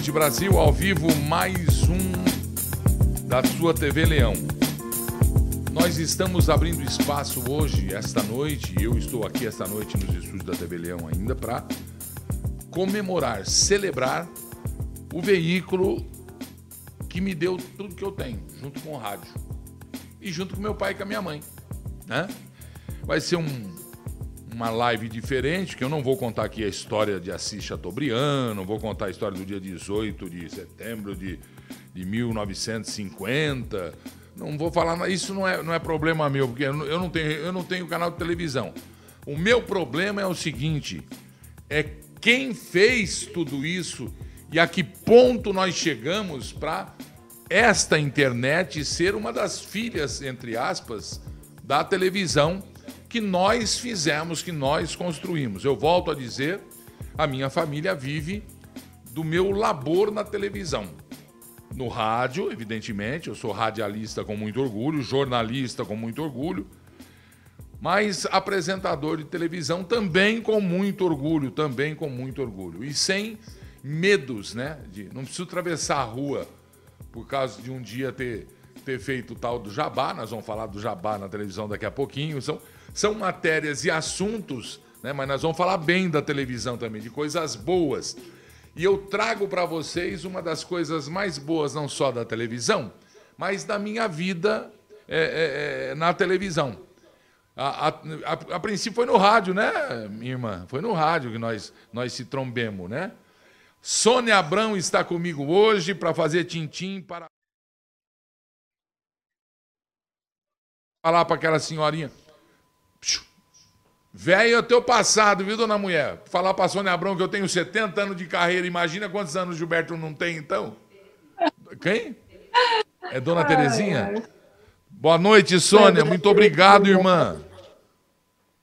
noite, Brasil. Ao vivo, mais um da sua TV Leão. Nós estamos abrindo espaço hoje, esta noite, eu estou aqui esta noite nos estúdios da TV Leão ainda, para comemorar, celebrar o veículo que me deu tudo que eu tenho, junto com o rádio. E junto com meu pai e com a minha mãe. Né? Vai ser um, uma live diferente, que eu não vou contar aqui a história de Assis Chateaubriand, não vou contar a história do dia 18 de setembro de, de 1950. Não vou falar, isso não é, não é problema meu, porque eu não, tenho, eu não tenho canal de televisão. O meu problema é o seguinte: é quem fez tudo isso e a que ponto nós chegamos para esta internet ser uma das filhas, entre aspas, da televisão que nós fizemos, que nós construímos. Eu volto a dizer, a minha família vive do meu labor na televisão. No rádio, evidentemente, eu sou radialista com muito orgulho, jornalista com muito orgulho, mas apresentador de televisão também com muito orgulho, também com muito orgulho. E sem medos, né? De, não preciso atravessar a rua por causa de um dia ter, ter feito tal do jabá, nós vamos falar do jabá na televisão daqui a pouquinho. São, são matérias e assuntos, né? mas nós vamos falar bem da televisão também, de coisas boas. E eu trago para vocês uma das coisas mais boas, não só da televisão, mas da minha vida é, é, é na televisão. A, a, a, a, princípio foi no rádio, né, minha irmã? Foi no rádio que nós, nós se trombemos, né? Sônia Abrão está comigo hoje para fazer tintim para. Falar para aquela senhorinha. Velho é teu passado, viu, dona mulher? Falar pra Sônia Abrão que eu tenho 70 anos de carreira, imagina quantos anos o Gilberto não tem, então? Quem? É dona Terezinha? Boa noite, Sônia. Muito obrigado, irmã.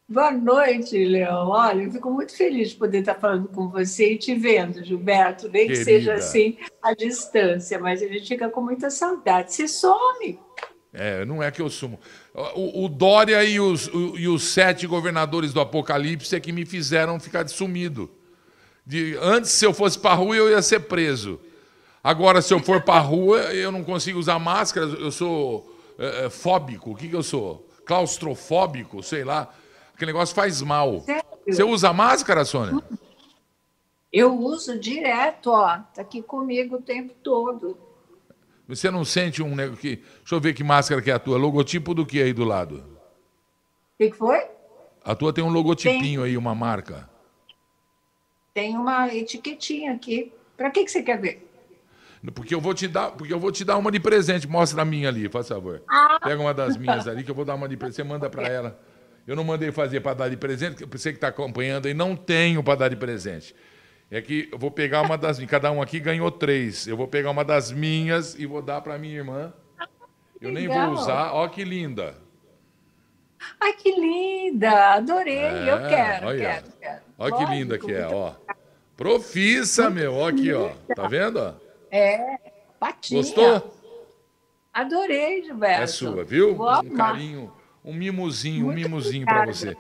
Boa noite, Leão. Olha, eu fico muito feliz de poder estar falando com você e te vendo, Gilberto, nem Querida. que seja assim à distância, mas a gente fica com muita saudade. Você some. É, não é que eu sumo. O, o Dória e os, o, e os sete governadores do Apocalipse é que me fizeram ficar de sumido. De, antes, se eu fosse para rua, eu ia ser preso. Agora, se eu for para rua, eu não consigo usar máscara, eu sou é, é, fóbico. O que, que eu sou? Claustrofóbico, sei lá. Aquele negócio faz mal. Sério? Você usa máscara, Sônia? Eu uso direto, ó. Tá aqui comigo o tempo todo. Você não sente um negócio que. Deixa eu ver que máscara que é a tua. Logotipo do que aí do lado? O que, que, foi? A tua tem um logotipinho tem... aí, uma marca. Tem uma etiquetinha aqui. Para que, que você quer ver? Porque eu vou te dar, porque eu vou te dar uma de presente. Mostra a minha ali, faz favor. Ah. Pega uma das minhas ali que eu vou dar uma de presente. Você manda para ela. Eu não mandei fazer para dar de presente, porque você que está acompanhando aí não tenho para dar de presente. É que eu vou pegar uma das minhas. Cada um aqui ganhou três. Eu vou pegar uma das minhas e vou dar para minha irmã. Eu nem vou usar. Ó que linda. Ai, que linda! Adorei. É, eu quero, olha. quero, quero. Olha que linda que é, ó. Profissa, meu. Ó aqui, ó. Tá vendo? É, patinha. Gostou? Adorei, Gilberto. É sua, viu? um carinho, um mimozinho, Muito um mimozinho para você.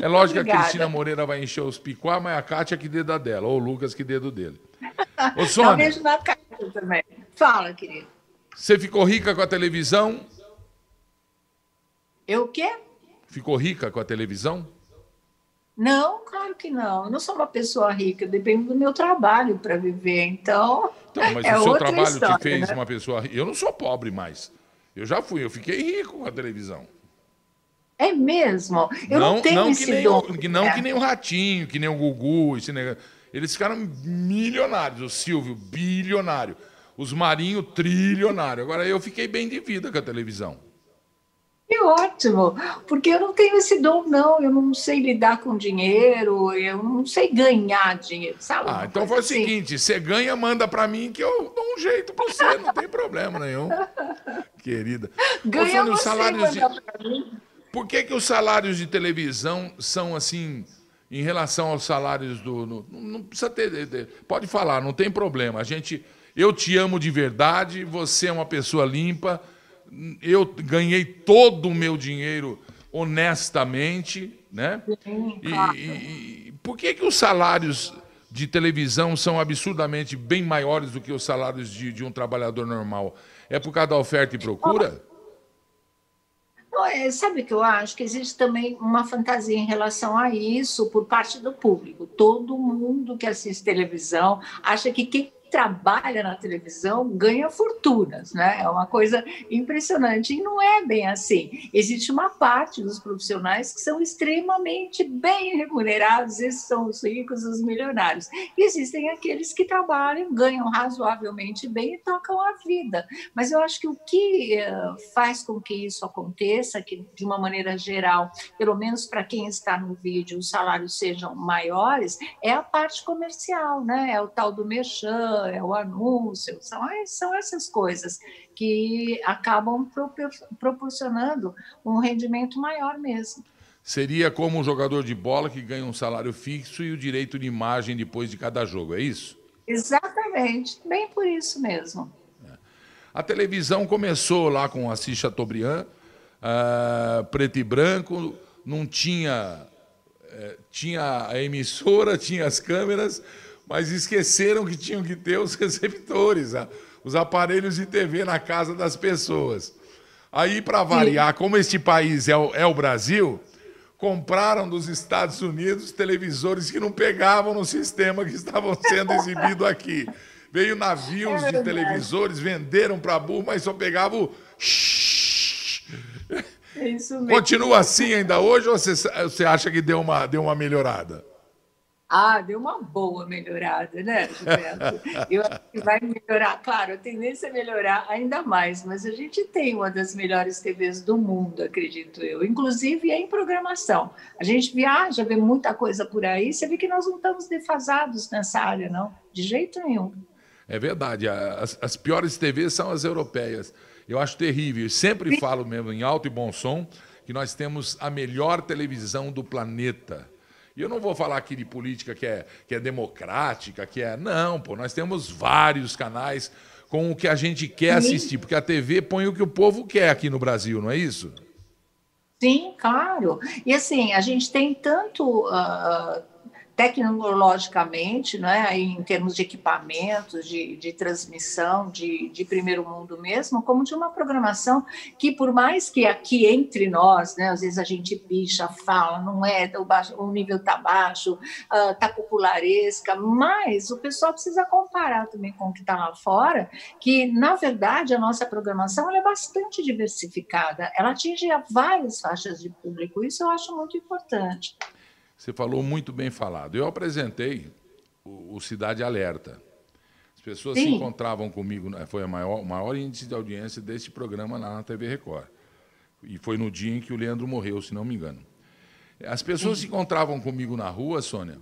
É lógico Obrigada. que a Cristina Moreira vai encher os picuá, mas a Kátia que dedo dela, ou o Lucas que dedo dele. Ô, Sônia. Eu vejo na Kátia também. Fala, querido. Você ficou rica com a televisão? Eu o quê? Ficou rica com a televisão? Não, claro que não. Eu não sou uma pessoa rica, depende do meu trabalho para viver. Então. Então, mas é o seu trabalho história, te fez né? uma pessoa rica. Eu não sou pobre mais. Eu já fui, eu fiquei rico com a televisão. É mesmo? Eu não, não tenho não esse que. O, que não que nem o Ratinho, que nem o Gugu. Esse negócio. Eles ficaram milionários. O Silvio, bilionário. Os Marinho, trilionário. Agora eu fiquei bem de vida com a televisão. Que ótimo, porque eu não tenho esse dom, não. Eu não sei lidar com dinheiro, eu não sei ganhar dinheiro, sabe? Ah, então foi assim. o seguinte: você ganha, manda para mim que eu dou um jeito para você, não tem problema nenhum. Querida. Ganha você, salários de... mim. Por que, que os salários de televisão são assim, em relação aos salários do. No, não precisa ter. Pode falar, não tem problema. A gente. Eu te amo de verdade, você é uma pessoa limpa, eu ganhei todo o meu dinheiro honestamente, né? Sim, claro. e, e, e, por que, que os salários de televisão são absurdamente bem maiores do que os salários de, de um trabalhador normal? É por causa da oferta e procura? É, sabe o que eu acho? Que existe também uma fantasia em relação a isso por parte do público. Todo mundo que assiste televisão acha que quem trabalha na televisão ganha fortunas, né? É uma coisa impressionante e não é bem assim. Existe uma parte dos profissionais que são extremamente bem remunerados, esses são os ricos, os milionários. E existem aqueles que trabalham, ganham razoavelmente bem e tocam a vida. Mas eu acho que o que eh, faz com que isso aconteça, que de uma maneira geral, pelo menos para quem está no vídeo, os salários sejam maiores, é a parte comercial, né? É o tal do merchan, é o anúncio, são, são essas coisas que acabam proporcionando um rendimento maior mesmo. Seria como um jogador de bola que ganha um salário fixo e o direito de imagem depois de cada jogo, é isso? Exatamente, bem por isso mesmo. É. A televisão começou lá com Assis Chateaubriand, uh, preto e branco, não tinha, uh, tinha a emissora, tinha as câmeras, mas esqueceram que tinham que ter os receptores, os aparelhos de TV na casa das pessoas. Aí, para variar, como este país é o, é o Brasil, compraram dos Estados Unidos televisores que não pegavam no sistema que estavam sendo exibidos aqui. Veio navios é de televisores, venderam para burro, mas só pegava o. É isso mesmo. Continua assim ainda hoje ou você, você acha que deu uma, deu uma melhorada? Ah, deu uma boa melhorada, né, Gilberto? Eu acho que vai melhorar. Claro, a tendência é melhorar ainda mais, mas a gente tem uma das melhores TVs do mundo, acredito eu, inclusive em programação. A gente viaja, vê muita coisa por aí, você vê que nós não estamos defasados nessa área, não, de jeito nenhum. É verdade, as, as piores TVs são as europeias. Eu acho terrível, sempre falo mesmo em alto e bom som que nós temos a melhor televisão do planeta e eu não vou falar aqui de política que é, que é democrática, que é. Não, pô, nós temos vários canais com o que a gente quer assistir, porque a TV põe o que o povo quer aqui no Brasil, não é isso? Sim, claro. E assim, a gente tem tanto. Uh, tecnologicamente, né, em termos de equipamentos, de, de transmissão, de, de, primeiro mundo mesmo, como de uma programação que, por mais que aqui entre nós, né, às vezes a gente picha, fala, não é, o, nível está baixo, está uh, popularesca, mas o pessoal precisa comparar também com o que está lá fora, que, na verdade, a nossa programação é bastante diversificada, ela atinge várias faixas de público, isso eu acho muito importante. Você falou muito bem falado. Eu apresentei o, o Cidade Alerta. As pessoas Sim. se encontravam comigo, foi o maior, maior índice de audiência desse programa lá na TV Record. E foi no dia em que o Leandro morreu, se não me engano. As pessoas Sim. se encontravam comigo na rua, Sônia,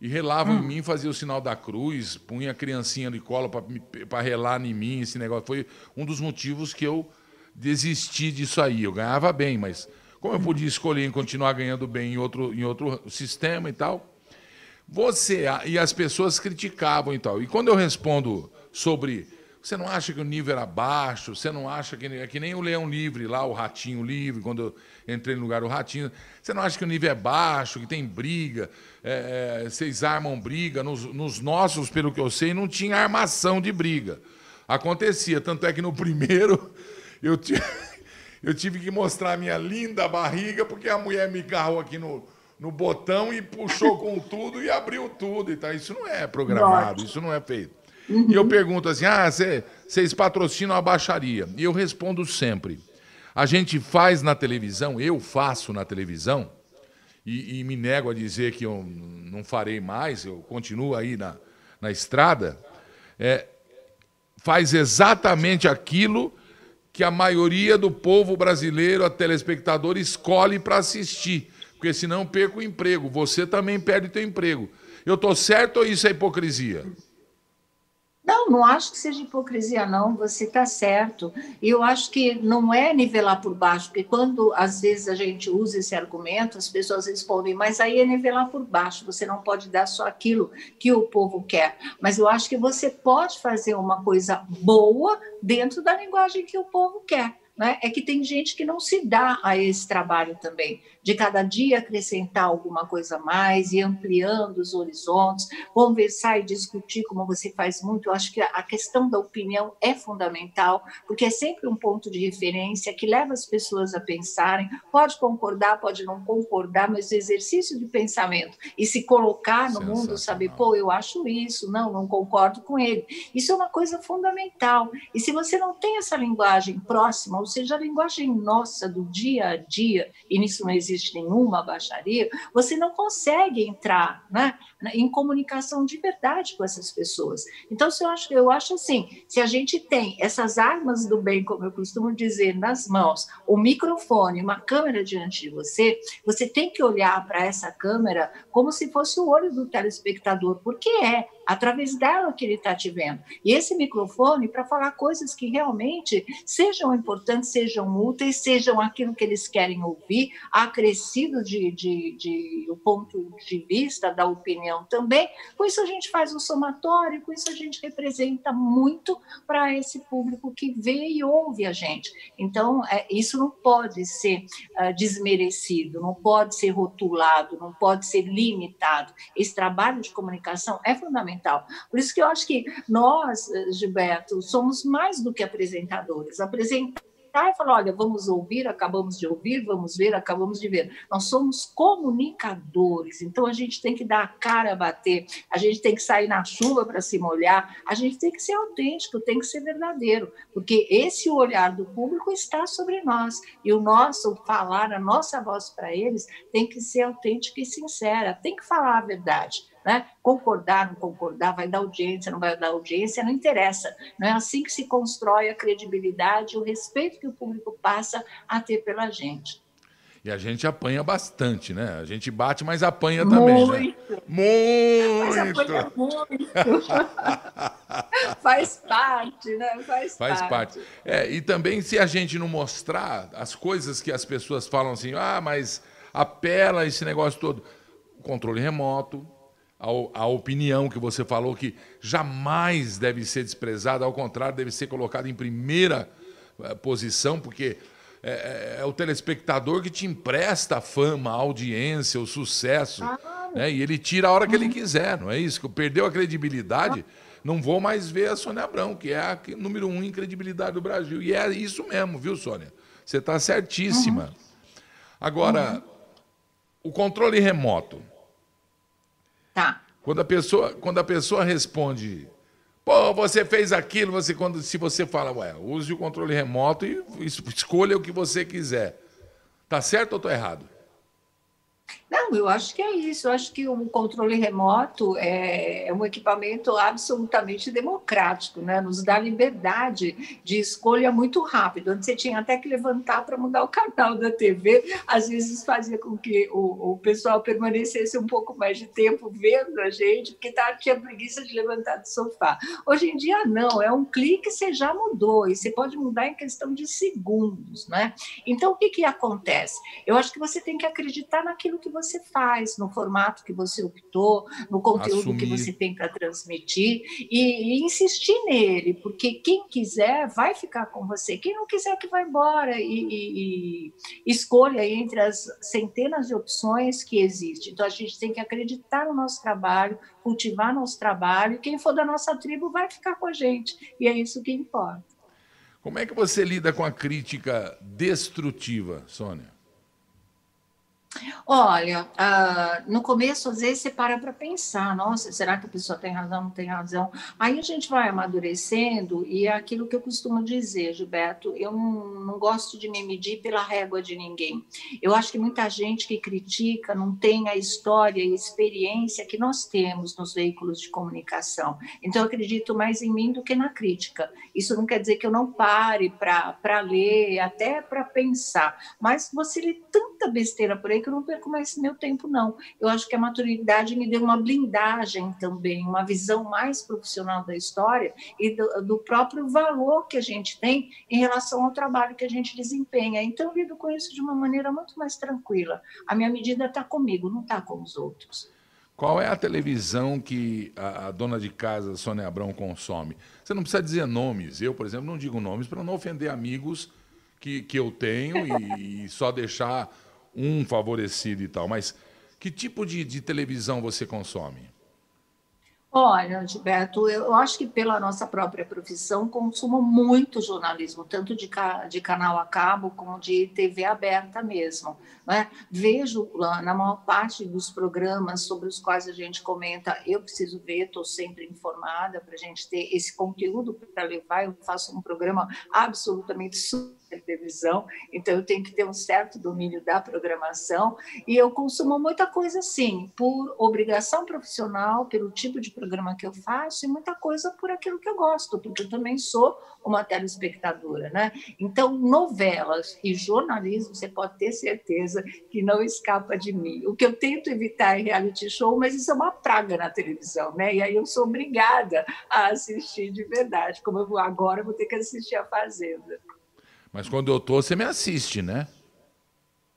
e relavam hum. em mim, faziam o sinal da cruz, punha a criancinha de cola para relar em mim, esse negócio. Foi um dos motivos que eu desisti disso aí. Eu ganhava bem, mas como eu podia escolher em continuar ganhando bem em outro, em outro sistema e tal. Você e as pessoas criticavam e tal. E quando eu respondo sobre você não acha que o nível era baixo? Você não acha que é que nem o Leão Livre lá, o Ratinho Livre, quando eu entrei no lugar do Ratinho. Você não acha que o nível é baixo, que tem briga? É, é, vocês armam briga? Nos, nos, nossos, pelo que eu sei, não tinha armação de briga. Acontecia, tanto é que no primeiro eu tinha eu tive que mostrar a minha linda barriga, porque a mulher me carrou aqui no, no botão e puxou com tudo e abriu tudo. E tá. Isso não é programado, isso não é feito. Uhum. E eu pergunto assim: ah, vocês patrocinam a baixaria? E eu respondo sempre: a gente faz na televisão, eu faço na televisão, e, e me nego a dizer que eu não farei mais, eu continuo aí na, na estrada, é, faz exatamente aquilo que a maioria do povo brasileiro, a telespectador, escolhe para assistir. Porque senão perco o emprego. Você também perde o seu emprego. Eu estou certo ou isso é hipocrisia? Não, não acho que seja hipocrisia, não. Você está certo. E eu acho que não é nivelar por baixo, porque quando às vezes a gente usa esse argumento, as pessoas respondem, mas aí é nivelar por baixo. Você não pode dar só aquilo que o povo quer. Mas eu acho que você pode fazer uma coisa boa dentro da linguagem que o povo quer. né, é que tem gente que não se dá a esse trabalho também, de cada dia acrescentar alguma coisa a mais e ampliando os horizontes, conversar e discutir, como você faz muito. Eu acho que a questão da opinião é fundamental, porque é sempre um ponto de referência que leva as pessoas a pensarem. Pode concordar, pode não concordar, mas o exercício de pensamento e se colocar no mundo, saber, pô, eu acho isso, não, não concordo com ele. Isso é uma coisa fundamental. E se você não tem essa linguagem próxima, ou seja, a linguagem nossa do dia a dia, e nisso não existe nenhuma baixaria, você não consegue entrar né, em comunicação de verdade com essas pessoas. Então, eu acho, eu acho assim, se a gente tem essas armas do bem, como eu costumo dizer, nas mãos, o microfone, uma câmera diante de você, você tem que olhar para essa câmera como se fosse o olho do telespectador, porque é através dela que ele está te vendo. E esse microfone para falar coisas que realmente sejam importantes, sejam úteis, sejam aquilo que eles querem ouvir, acrescido de, de, de o ponto de vista da opinião também. Com isso a gente faz um somatório, com isso a gente representa muito para esse público que vê e ouve a gente. Então, é, isso não pode ser uh, desmerecido, não pode ser rotulado, não pode ser limitado. Esse trabalho de comunicação é fundamental. Por isso que eu acho que nós, Gilberto, somos mais do que apresentadores. Apresentar e falar, olha, vamos ouvir, acabamos de ouvir, vamos ver, acabamos de ver. Nós somos comunicadores, então a gente tem que dar a cara a bater, a gente tem que sair na chuva para se molhar, a gente tem que ser autêntico, tem que ser verdadeiro, porque esse olhar do público está sobre nós e o nosso falar, a nossa voz para eles tem que ser autêntica e sincera, tem que falar a verdade. Né? Concordar, não concordar, vai dar audiência, não vai dar audiência, não interessa. Não é assim que se constrói a credibilidade, o respeito que o público passa a ter pela gente. E a gente apanha bastante, né? A gente bate, mas apanha também, muito. né? Muito! Mas apanha muito. Faz parte, né? Faz, Faz parte. parte. É, e também se a gente não mostrar as coisas que as pessoas falam assim, ah, mas apela esse negócio todo. Controle remoto, a, opinião que você falou, que jamais deve ser desprezada, ao contrário, deve ser colocada em primeira eh, posição, porque é, é, é, o telespectador que te empresta a fama, a audiência, o sucesso. Ah, né? E ele tira a hora que ele quiser, não é isso? Perdeu a credibilidade, não vou mais ver a Sônia Abrão, que é a número um em credibilidade do Brasil. E é isso mesmo, viu, Sônia? Você está certíssima. Uhum. Agora, o controle remoto. Tá. Quando a pessoa, quando a pessoa responde, pô, você fez aquilo, você quando se você fala, ué, use o controle remoto e escolha o que você quiser. Tá certo ou estou errado? Não, eu acho que é isso. Eu acho que o controle remoto é, é um equipamento absolutamente democrático, né? nos dá liberdade de escolha muito rápido. Antes você tinha até que levantar para mudar o canal da TV, às vezes fazia com que o, o pessoal permanecesse um pouco mais de tempo vendo a gente, porque tá, tinha preguiça de levantar do sofá. Hoje em dia, não, é um clique você já mudou, e você pode mudar em questão de segundos. Né? Então, o que, que acontece? Eu acho que você tem que acreditar naquilo que você faz, no formato que você optou, no conteúdo Assumir. que você tem para transmitir e, e, insistir nele, porque quem quiser vai ficar com você, quem não quiser que vá embora e, e, e escolha entre as centenas de opções que existem. Então a gente tem que acreditar no nosso trabalho, cultivar nosso trabalho, e quem for da nossa tribo vai ficar com a gente, e é isso que importa. Como é que você lida com a crítica destrutiva, Sônia? Olha, uh, no começo, às vezes, você para para pensar, nossa, será que a pessoa tem razão, não tem razão? Aí a gente vai amadurecendo e é aquilo que eu costumo dizer, Gilberto, eu não, não gosto de me medir pela régua de ninguém. Eu acho que muita gente que critica não tem a história e experiência que nós temos nos veículos de comunicação. Então, eu acredito mais em mim do que na crítica. Isso não quer dizer que eu não pare para ler, até para pensar, mas você lê tanta besteira por aí que eu não perco mais meu tempo, não. Eu acho que a maturidade me deu uma blindagem também, uma visão mais profissional da história e do, do próprio valor que a gente tem em relação ao trabalho que a gente desempenha. Então, eu lido com isso de uma maneira muito mais tranquila. A minha medida está comigo, não está com os outros. Qual é a televisão que a, a, dona de casa, Sônia Abrão, consome? Você não precisa dizer nomes. Eu, por exemplo, não digo nomes para não ofender amigos que, que eu tenho e, e só deixar um favorecido e tal. Mas que tipo de, de televisão você consome? Olha, Gilberto, eu acho que pela nossa própria profissão consumo muito jornalismo, tanto de, ca de canal a cabo como de TV aberta mesmo. Né? Vejo na maior parte dos programas sobre os quais a gente comenta, eu preciso ver, estou sempre informada para a gente ter esse conteúdo para levar. Eu faço um programa absolutamente super televisão, então eu tenho que ter um certo domínio da programação e eu consumo muita coisa assim, por obrigação profissional, pelo tipo de programa que eu faço e muita coisa por aquilo que eu gosto, porque eu também sou uma telespectadora, né? Então, novelas e jornalismo, você pode ter certeza que não escapa de mim. O que eu tento evitar é reality show, mas isso é uma praga na televisão, né? E aí eu sou obrigada a assistir de verdade, como eu agora vou ter que assistir a Fazenda. Mas quando eu tô, você me assiste, né?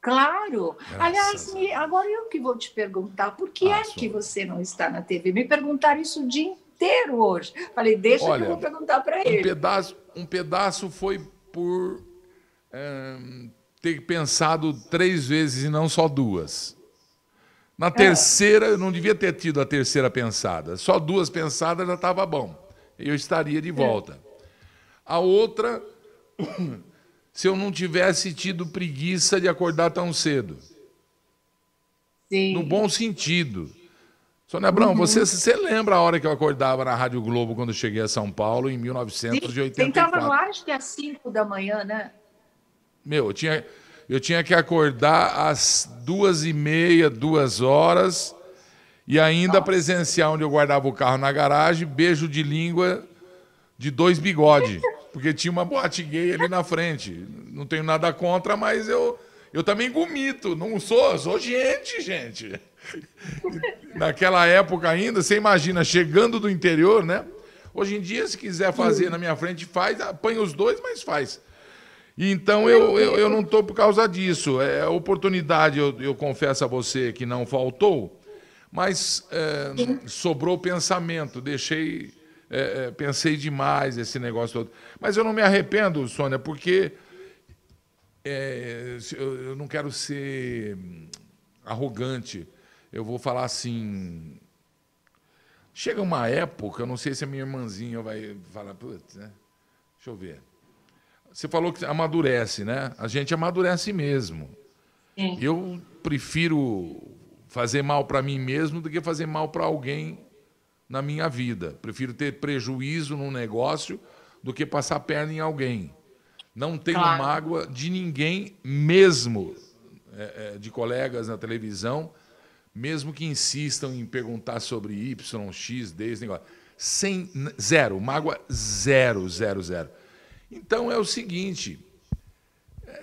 Claro. Graças Aliás, me, agora eu que vou te perguntar, por que ah, é que você não está na TV? Me perguntaram isso o dia inteiro hoje. Falei, deixa Olha, que eu vou perguntar para um ele. Pedaço, um pedaço foi por é, ter pensado três vezes e não só duas. Na é. terceira, eu não devia ter tido a terceira pensada. Só duas pensadas já estava bom. Eu estaria de é. volta. A outra se eu não tivesse tido preguiça de acordar tão cedo. Sim. No bom sentido. Sônia Abrão, uhum. você, você lembra a hora que eu acordava na Rádio Globo quando cheguei a São Paulo em 1984? Você estava no ar, acho que às 5 da manhã, né? Meu, eu tinha, eu tinha que acordar às duas e meia, duas horas, e ainda Nossa. presenciar onde eu guardava o carro na garagem, beijo de língua de dois bigodes. porque tinha uma boate gay ali na frente. Não tenho nada contra, mas eu, eu também gomito. Não sou, sou gente, gente. Naquela época ainda, você imagina, chegando do interior, né? Hoje em dia, se quiser fazer na minha frente, faz, apanha os dois, mas faz. Então eu, eu, eu não estou por causa disso. É oportunidade, eu, eu confesso a você que não faltou, mas é, sobrou pensamento. Deixei é, é, pensei demais esse negócio todo. Mas eu não me arrependo, Sônia, porque é, eu, eu não quero ser arrogante. Eu vou falar assim. Chega uma época, eu não sei se a minha irmãzinha vai falar, putz, né? Deixa eu ver. Você falou que amadurece, né? A gente amadurece mesmo. Sim. Eu prefiro fazer mal para mim mesmo do que fazer mal para alguém na minha vida. Prefiro ter prejuízo num negócio do que passar perna em alguém. Não tenho claro. mágoa de ninguém, mesmo é, é, de colegas na televisão, mesmo que insistam em perguntar sobre Y, X, D, esse negócio. Sem, zero, mágoa zero, zero, zero. Então é o seguinte,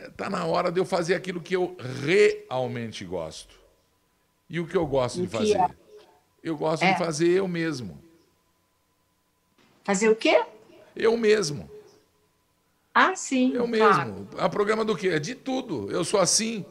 está é, na hora de eu fazer aquilo que eu realmente gosto. E o que eu gosto o de fazer? É? Eu gosto é. de fazer eu mesmo. Fazer o quê? Eu mesmo. Ah, sim. Eu mesmo. A programa do quê? É de tudo. Eu sou assim.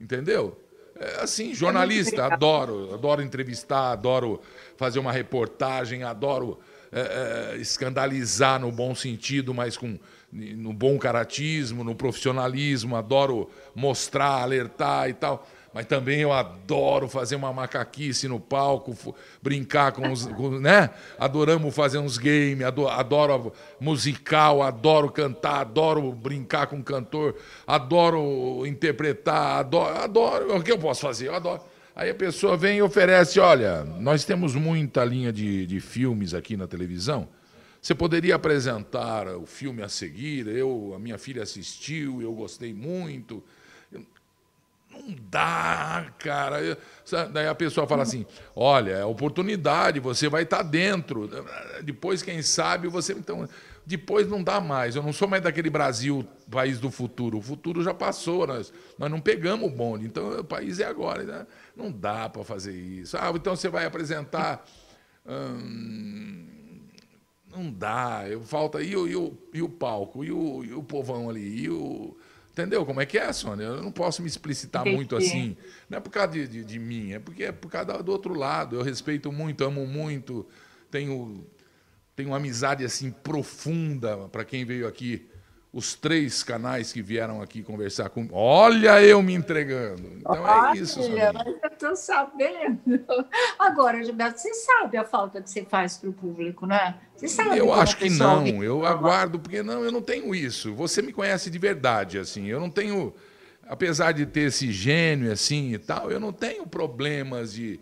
Entendeu? É assim, jornalista, é adoro. Adoro entrevistar, adoro fazer uma reportagem, adoro é, é, escandalizar no bom sentido, mas com no bom caratismo, no profissionalismo, adoro mostrar, alertar e tal mas também eu adoro fazer uma macaquice no palco, brincar com os. Com, né? Adoramos fazer uns games, adoro, adoro, musical, adoro cantar, adoro brincar com cantor, adoro interpretar, adoro, adoro. O que eu posso fazer? Eu adoro. Aí a pessoa vem e oferece: olha, nós temos muita linha de, de filmes aqui na televisão. Você poderia apresentar o filme a seguir? Eu, a minha filha assistiu, eu gostei muito. Não dá, cara. Daí a pessoa fala assim: olha, é oportunidade, você vai estar tá dentro. Depois, quem sabe, você. Então, depois não dá mais. Eu não sou mais daquele Brasil, país do futuro. O futuro já passou, nós, nós não pegamos o bonde. Então, o país é agora. Né? Não dá para fazer isso. Ah, então você vai apresentar. Hum, não dá. Falta. E o, e o, e o palco? E o, e o povão ali? E o Entendeu como é que é, Sônia? Eu não posso me explicitar Entendi. muito assim. Não é por causa de, de, de, mim, é porque é por causa do outro lado. Eu respeito muito, amo muito, tenho, tenho uma amizade assim profunda para quem veio aqui os três canais que vieram aqui conversar comigo. Olha eu me entregando. Então é isso. Olha, mas eu estou sabendo. Agora, Gilberto, você sabe a falta que você faz para o público, né? Você sabe eu acho que não. Eu aguardo, porque não, eu não tenho isso. Você me conhece de verdade, assim. Eu não tenho, apesar de ter esse gênio assim e tal, eu não tenho problemas de.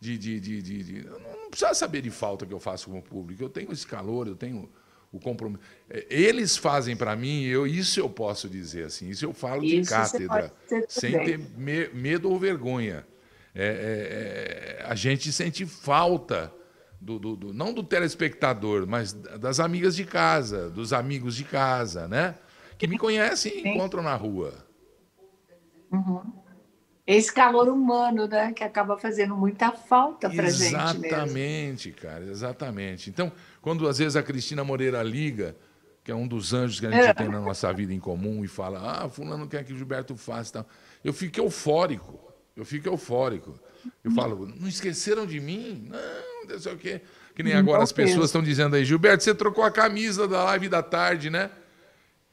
de, de, de, de, de não precisa saber de falta que eu faço com o público. Eu tenho esse calor, eu tenho o compromisso. É, eles fazem para mim, eu, isso eu posso dizer assim, isso eu falo de isso cátedra, sem ter me, medo ou vergonha. É, é, é, a gente sente falta, do, do, do, não do telespectador, mas das amigas de casa, dos amigos de casa, né? Que me conhecem e encontram na rua. Uhum. Esse calor humano, né? Que acaba fazendo muita falta para gente. Exatamente, cara, exatamente. Então, quando às vezes a Cristina Moreira liga, que é um dos anjos que a gente é. tem na nossa vida em comum, e fala: Ah, Fulano quer que o Gilberto faça. Tal. Eu fico eufórico. Eu fico eufórico. Eu falo: Não esqueceram de mim? Não, não sei o quê. Que nem agora as pessoas estão dizendo aí: Gilberto, você trocou a camisa da live da tarde, né?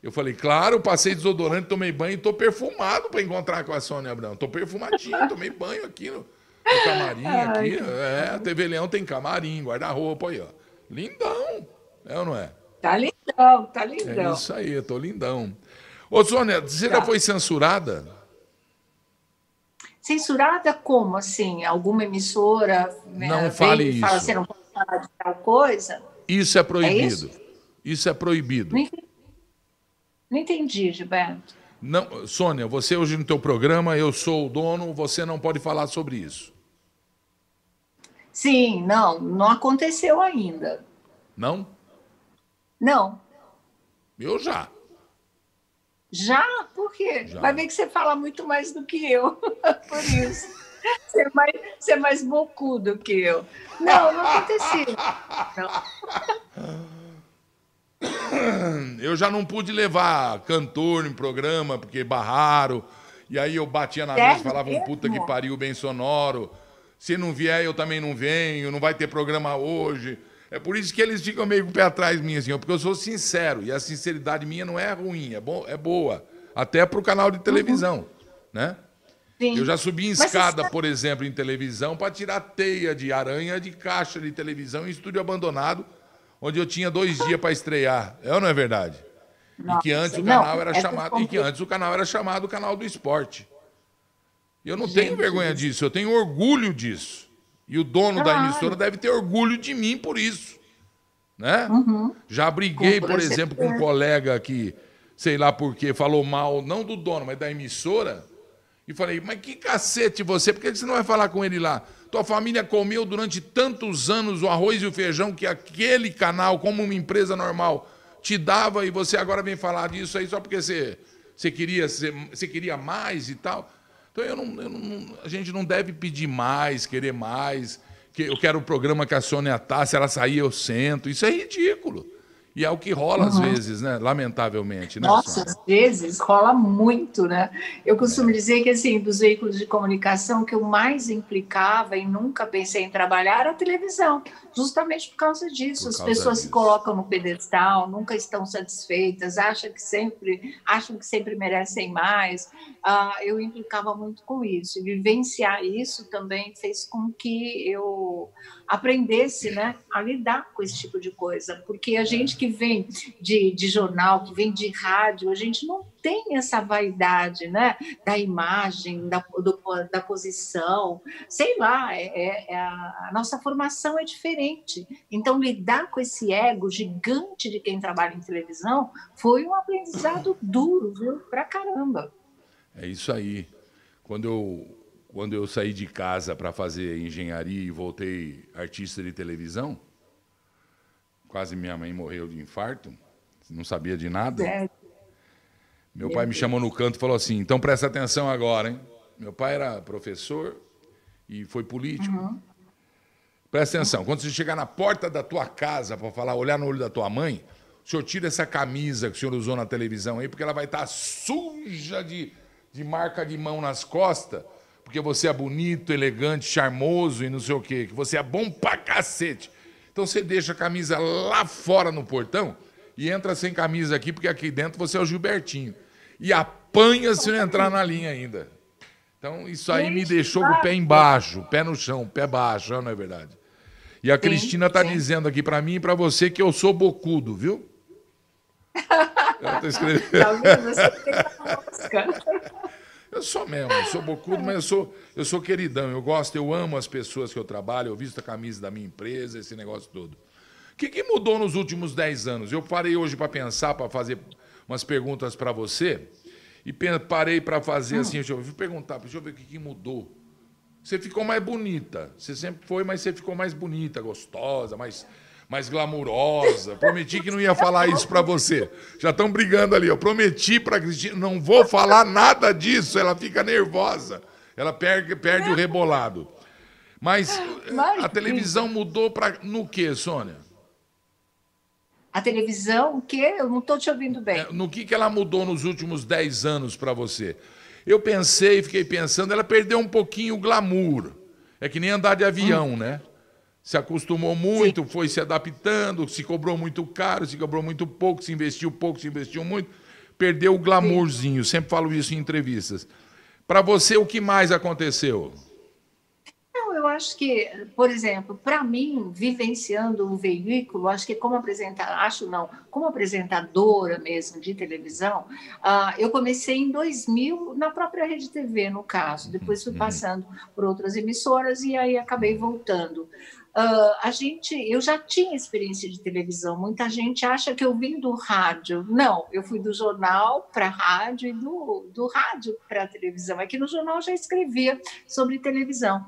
Eu falei, claro, passei desodorante, tomei banho e estou perfumado para encontrar com a Sônia Abrão. Estou perfumadinho, tomei banho aqui no, no camarim. Aqui. É, a TV Leão tem camarim, guarda-roupa aí, ó. Lindão. É ou não é? Tá lindão, tá lindão. É isso aí, eu tô lindão. Ô, Sônia, você tá. já foi censurada? Censurada como, assim? Alguma emissora né, não fale isso. fala, você não pode falar de tal coisa? Isso é proibido. É isso? isso? é proibido. Não entendi, não entendi Gilberto. Não, Sônia, você hoje no teu programa, eu sou o dono, você não pode falar sobre isso. Sim, não, não aconteceu ainda. Não? Não. Eu já. Já? Por quê? Já. Vai ver que você fala muito mais do que eu, por isso. Você é, mais, você é mais bocudo que eu. Não, não aconteceu. Não. Eu já não pude levar cantor em programa, porque barraram. E aí eu batia na mesa e falava um puta que pariu bem sonoro. Se não vier, eu também não venho, não vai ter programa hoje. É por isso que eles ficam meio com o pé atrás minha, assim, porque eu sou sincero. E a sinceridade minha não é ruim, é, bom, é boa. Até para o canal de televisão. Uhum. Né? Sim. Eu já subi em escada, por exemplo, em televisão, para tirar teia de aranha de caixa de televisão em estúdio abandonado, onde eu tinha dois dias para estrear. É ou não é verdade? Nossa, e que antes o canal não, era chamado. E que antes o canal era chamado canal do esporte. Eu não Gente, tenho vergonha disso, eu tenho orgulho disso. E o dono da emissora deve ter orgulho de mim por isso. Né? Uhum. Já briguei, por exemplo, com um colega que, sei lá por quê, falou mal, não do dono, mas da emissora. E falei, mas que cacete você, por que você não vai falar com ele lá? Tua família comeu durante tantos anos o arroz e o feijão que aquele canal, como uma empresa normal, te dava e você agora vem falar disso aí só porque você, você, queria, você, você queria mais e tal. Então eu não, eu não, a gente não deve pedir mais, querer mais. Que eu quero o programa que a Sônia tá, se ela sair eu sento. Isso é ridículo. E é o que rola uhum. às vezes, né? Lamentavelmente. Né, Nossa, às vezes rola muito, né? Eu costumo é. dizer que, assim, dos veículos de comunicação, que eu mais implicava e nunca pensei em trabalhar era a televisão, justamente por causa disso. Por As pessoas disso. se colocam no pedestal, nunca estão satisfeitas, acham que sempre, acham que sempre merecem mais. Uh, eu implicava muito com isso. E vivenciar isso também fez com que eu aprendesse né, a lidar com esse tipo de coisa, porque a gente que vem de, de jornal, que vem de rádio, a gente não tem essa vaidade né, da imagem, da, do, da posição, sei lá, é, é, é a, a nossa formação é diferente. Então, lidar com esse ego gigante de quem trabalha em televisão foi um aprendizado duro, viu? Pra caramba. É isso aí. Quando eu quando eu saí de casa para fazer engenharia e voltei artista de televisão, quase minha mãe morreu de infarto, não sabia de nada. É. Meu pai me chamou no canto e falou assim: então presta atenção agora, hein? Meu pai era professor e foi político. Uhum. Presta atenção, quando você chegar na porta da tua casa para falar, olhar no olho da tua mãe, o senhor tira essa camisa que o senhor usou na televisão aí, porque ela vai estar suja de, de marca de mão nas costas porque você é bonito, elegante, charmoso e não sei o quê, que você é bom pra cacete. Então você deixa a camisa lá fora no portão e entra sem camisa aqui, porque aqui dentro você é o Gilbertinho. E apanha se não entrar na linha ainda. Então, isso aí me deixou com o pé embaixo, pé no chão, pé baixo, não é verdade? E a Cristina está dizendo aqui para mim e para você que eu sou bocudo, viu? Ela tá escrevendo. Eu sou mesmo, eu sou bocudo, mas eu sou, eu sou queridão. Eu gosto, eu amo as pessoas que eu trabalho, eu visto a camisa da minha empresa, esse negócio todo. O que, que mudou nos últimos 10 anos? Eu parei hoje para pensar, para fazer umas perguntas para você, e parei para fazer assim, deixa eu perguntar, deixa eu ver o que, que mudou. Você ficou mais bonita. Você sempre foi, mas você ficou mais bonita, gostosa, mais mais glamurosa. Prometi que não ia falar isso para você. Já estão brigando ali. Eu prometi para Cristina, não vou falar nada disso. Ela fica nervosa. Ela perde, perde o rebolado. Mas a televisão mudou para no que, Sônia? A televisão, o quê? Eu não estou te ouvindo bem. É, no que, que ela mudou nos últimos 10 anos para você? Eu pensei, fiquei pensando, ela perdeu um pouquinho o glamour. É que nem andar de avião, hum. né? Se acostumou muito, Sim. foi se adaptando, se cobrou muito caro, se cobrou muito pouco, se investiu pouco, se investiu muito, perdeu o glamourzinho. Sim. Sempre falo isso em entrevistas. Para você, o que mais aconteceu? Não, eu acho que, por exemplo, para mim, vivenciando um veículo, acho que como apresentar, acho não, como apresentadora mesmo de televisão, uh, eu comecei em 2000 na própria Rede TV, no caso. Depois fui uhum. passando por outras emissoras e aí acabei voltando. Uh, a gente, eu já tinha experiência de televisão. Muita gente acha que eu vim do rádio. Não, eu fui do jornal para rádio e do, do rádio para televisão. Aqui no jornal já escrevia sobre televisão.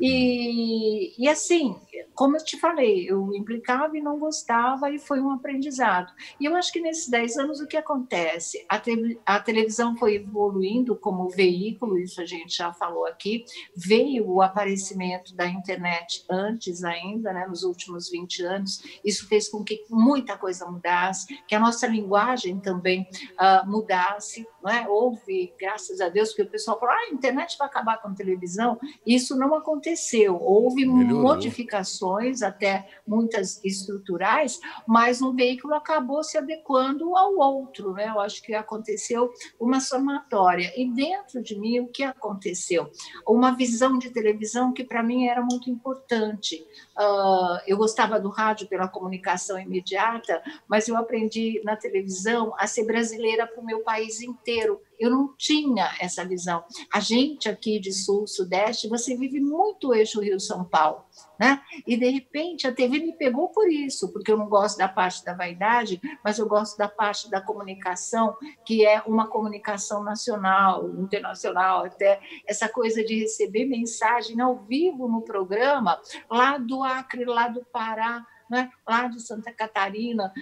E, e assim, como eu te falei, eu implicava e não gostava e foi um aprendizado. E eu acho que nesses 10 anos o que acontece? A, te, a televisão foi evoluindo como veículo, isso a gente já falou aqui. Veio o aparecimento da internet antes ainda, né, nos últimos 20 anos. Isso fez com que muita coisa mudasse, que a nossa linguagem também uh, mudasse. É? Houve, graças a Deus, que o pessoal falou: ah, a internet vai acabar com a televisão. Isso não aconteceu. Houve Melhorou. modificações, até muitas estruturais, mas um veículo acabou se adequando ao outro. Né? Eu acho que aconteceu uma somatória. E dentro de mim, o que aconteceu? Uma visão de televisão que para mim era muito importante. Uh, eu gostava do rádio pela comunicação imediata, mas eu aprendi na televisão a ser brasileira para o meu país inteiro. Eu não tinha essa visão. A gente aqui de Sul, Sudeste, você vive muito o eixo Rio-São Paulo. Né? E de repente a TV me pegou por isso, porque eu não gosto da parte da vaidade, mas eu gosto da parte da comunicação, que é uma comunicação nacional, internacional, até essa coisa de receber mensagem ao vivo no programa, lá do Acre, lá do Pará, né? lá de Santa Catarina,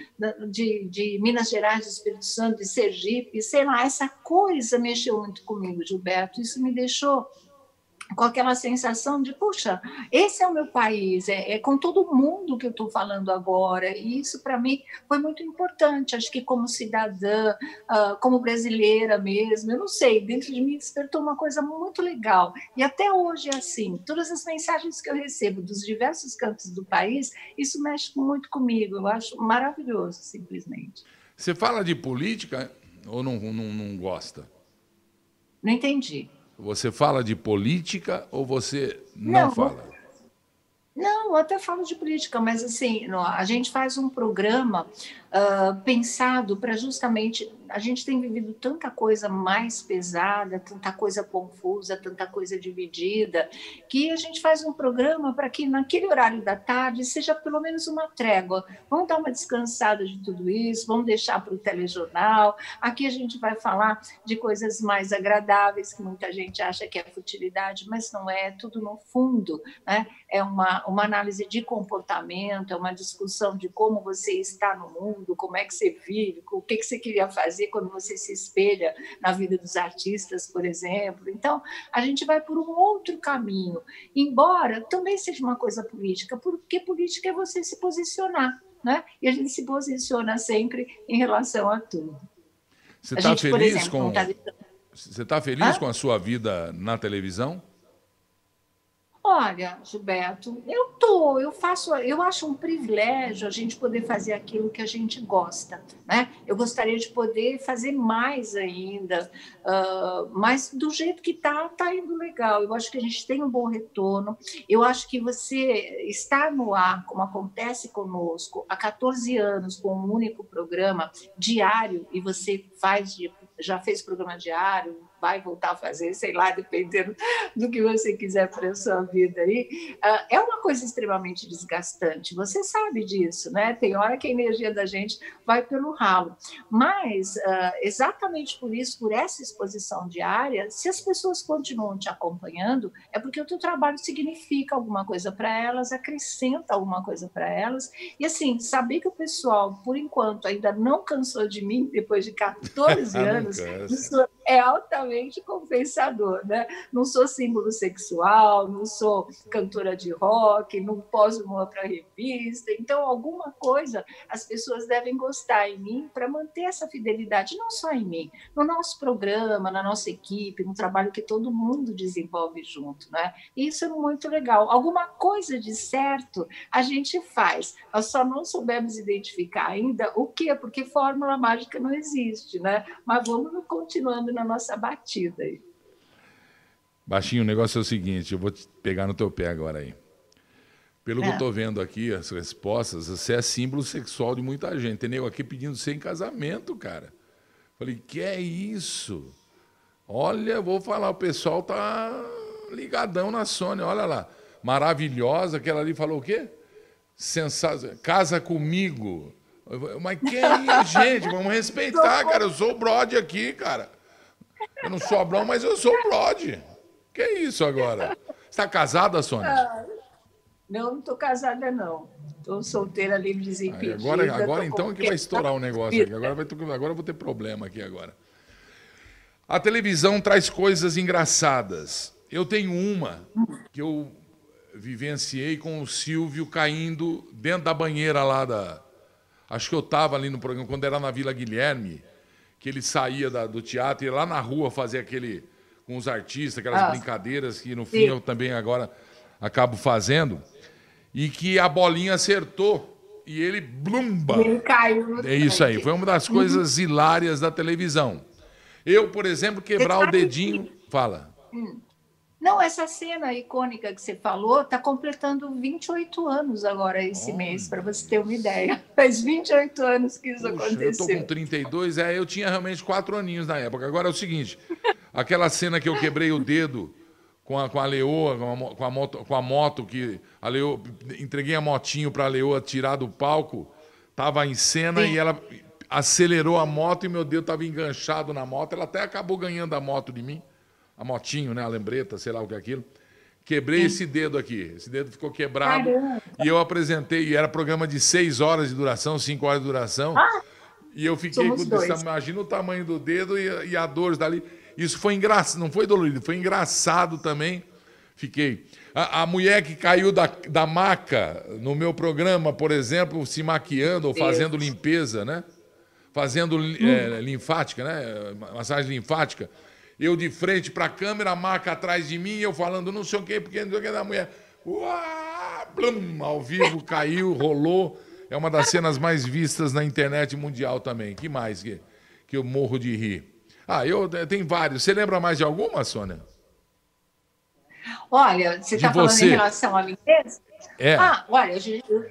de, de Minas Gerais, de Espírito Santo, de Sergipe, sei lá, essa coisa mexeu muito comigo, Gilberto. Isso me deixou com aquela sensação de, puxa, esse é o meu país, é, é com todo mundo que eu estou falando agora, e isso para mim foi muito importante. Acho que como cidadã, uh, como brasileira mesmo, eu não sei, dentro de mim despertou uma coisa muito legal. E até hoje é assim, todas as mensagens que eu recebo dos diversos cantos do país, isso mexe muito comigo, eu acho maravilhoso, simplesmente. Você fala de política ou não, não, não gosta? Não entendi. Você fala de política ou você não, não fala? Não, eu até falo de política, mas assim, a gente faz um programa uh, pensado para justamente a gente tem vivido tanta coisa mais pesada, tanta coisa confusa, tanta coisa dividida, que a gente faz um programa para que naquele horário da tarde seja pelo menos uma trégua. Vamos dar uma descansada de tudo isso, vamos deixar para o telejornal. Aqui a gente vai falar de coisas mais agradáveis, que muita gente acha que é futilidade, mas não é, é tudo no fundo. Né? É uma, uma análise de comportamento, é uma discussão de como você está no mundo, como é que você vive, o que, que você queria fazer quando você se espelha na vida dos artistas, por exemplo. Então, a gente vai por um outro caminho, embora também seja uma coisa política, porque política é você se posicionar, né? E a gente se posiciona sempre em relação a tudo. Você está feliz exemplo, com tá... Você está feliz Hã? com a sua vida na televisão? Olha, Gilberto, eu tô, eu faço, eu acho um privilégio a gente poder fazer aquilo que a gente gosta, né? Eu gostaria de poder fazer mais ainda, uh, mas do jeito que tá, tá indo legal. Eu acho que a gente tem um bom retorno. Eu acho que você estar no ar, como acontece conosco, há 14 anos com um único programa diário e você faz já fez programa diário, vai voltar a fazer, sei lá, dependendo do que você quiser para a sua vida aí, uh, é uma coisa extremamente desgastante. Você sabe disso, né? Tem hora que a energia da gente vai pelo ralo. Mas, uh, exatamente por isso, por essa exposição diária, se as pessoas continuam te acompanhando, é porque o teu trabalho significa alguma coisa para elas, acrescenta alguma coisa para elas. E, assim, saber que o pessoal, por enquanto, ainda não cansou de mim, depois de 14 anos, isso é altamente compensador, né? Não sou símbolo sexual, não sou cantora de rock, não poso numa para revista. Então, alguma coisa as pessoas devem gostar em mim para manter essa fidelidade, não só em mim, no nosso programa, na nossa equipe, no trabalho que todo mundo desenvolve junto, né? Isso é muito legal. Alguma coisa de certo a gente faz. Nós só não soubemos identificar ainda o que, porque fórmula mágica não existe, né? Mas vamos continuando na nossa batida aí. Baixinho, o negócio é o seguinte, eu vou te pegar no teu pé agora aí. Pelo é. que eu estou vendo aqui, as respostas, você é símbolo sexual de muita gente. Tem nego aqui pedindo você em casamento, cara. Falei, que é isso? Olha, vou falar, o pessoal tá ligadão na Sônia, olha lá. Maravilhosa, aquela ali falou o quê? Sensacional. Casa comigo. Mas que é gente? Vamos respeitar, cara. Eu sou o Brode aqui, cara. Eu não sou Abrão, mas eu sou o Brode. Que é isso agora? Você está casada, Sônia? Ah, não, não estou casada, não. Estou solteira, livre, desimpedida. Agora, agora então é que vai estourar o negócio aqui. Agora, vai, agora eu vou ter problema aqui agora. A televisão traz coisas engraçadas. Eu tenho uma que eu vivenciei com o Silvio caindo dentro da banheira lá da, Acho que eu estava ali no programa, quando era na Vila Guilherme, que ele saía da, do teatro e ia lá na rua fazer aquele. com os artistas, aquelas ah, brincadeiras que no fim sim. eu também agora acabo fazendo. E que a bolinha acertou e ele blumba. Ele caiu. É isso aí. Foi uma das coisas hilárias da televisão. Eu, por exemplo, quebrar o dedinho. Fala. Hum. Não, essa cena icônica que você falou está completando 28 anos agora esse Olha. mês, para você ter uma ideia. Faz 28 anos que isso aconteceu. Eu estou com 32, é, eu tinha realmente quatro aninhos na época. Agora é o seguinte, aquela cena que eu quebrei o dedo com a, com a leoa, com a, com a, moto, com a moto que a leoa, entreguei a motinho para a leoa tirar do palco, estava em cena Sim. e ela acelerou a moto e meu dedo estava enganchado na moto, ela até acabou ganhando a moto de mim a motinho, né, a lembreta, sei lá o que é aquilo. Quebrei Sim. esse dedo aqui. Esse dedo ficou quebrado. Caramba. E eu apresentei, e era programa de seis horas de duração, cinco horas de duração. Ah, e eu fiquei com imagina o tamanho do dedo e, e a dor dali. Isso foi engraçado, não foi dolorido, foi engraçado também. Fiquei. A, a, mulher que caiu da, da maca no meu programa, por exemplo, se maquiando ou fazendo limpeza, né? Fazendo hum. é, linfática, né? Massagem linfática. Eu de frente para a câmera, a marca atrás de mim, eu falando não sei o quê, porque não sei o que da mulher. Uá, blum, ao vivo, caiu, rolou. É uma das cenas mais vistas na internet mundial também. que mais que, que eu morro de rir? Ah, eu tem vários. Você lembra mais de alguma, Sônia? Olha, você está falando em relação a mim mesmo? É. Ah, olha,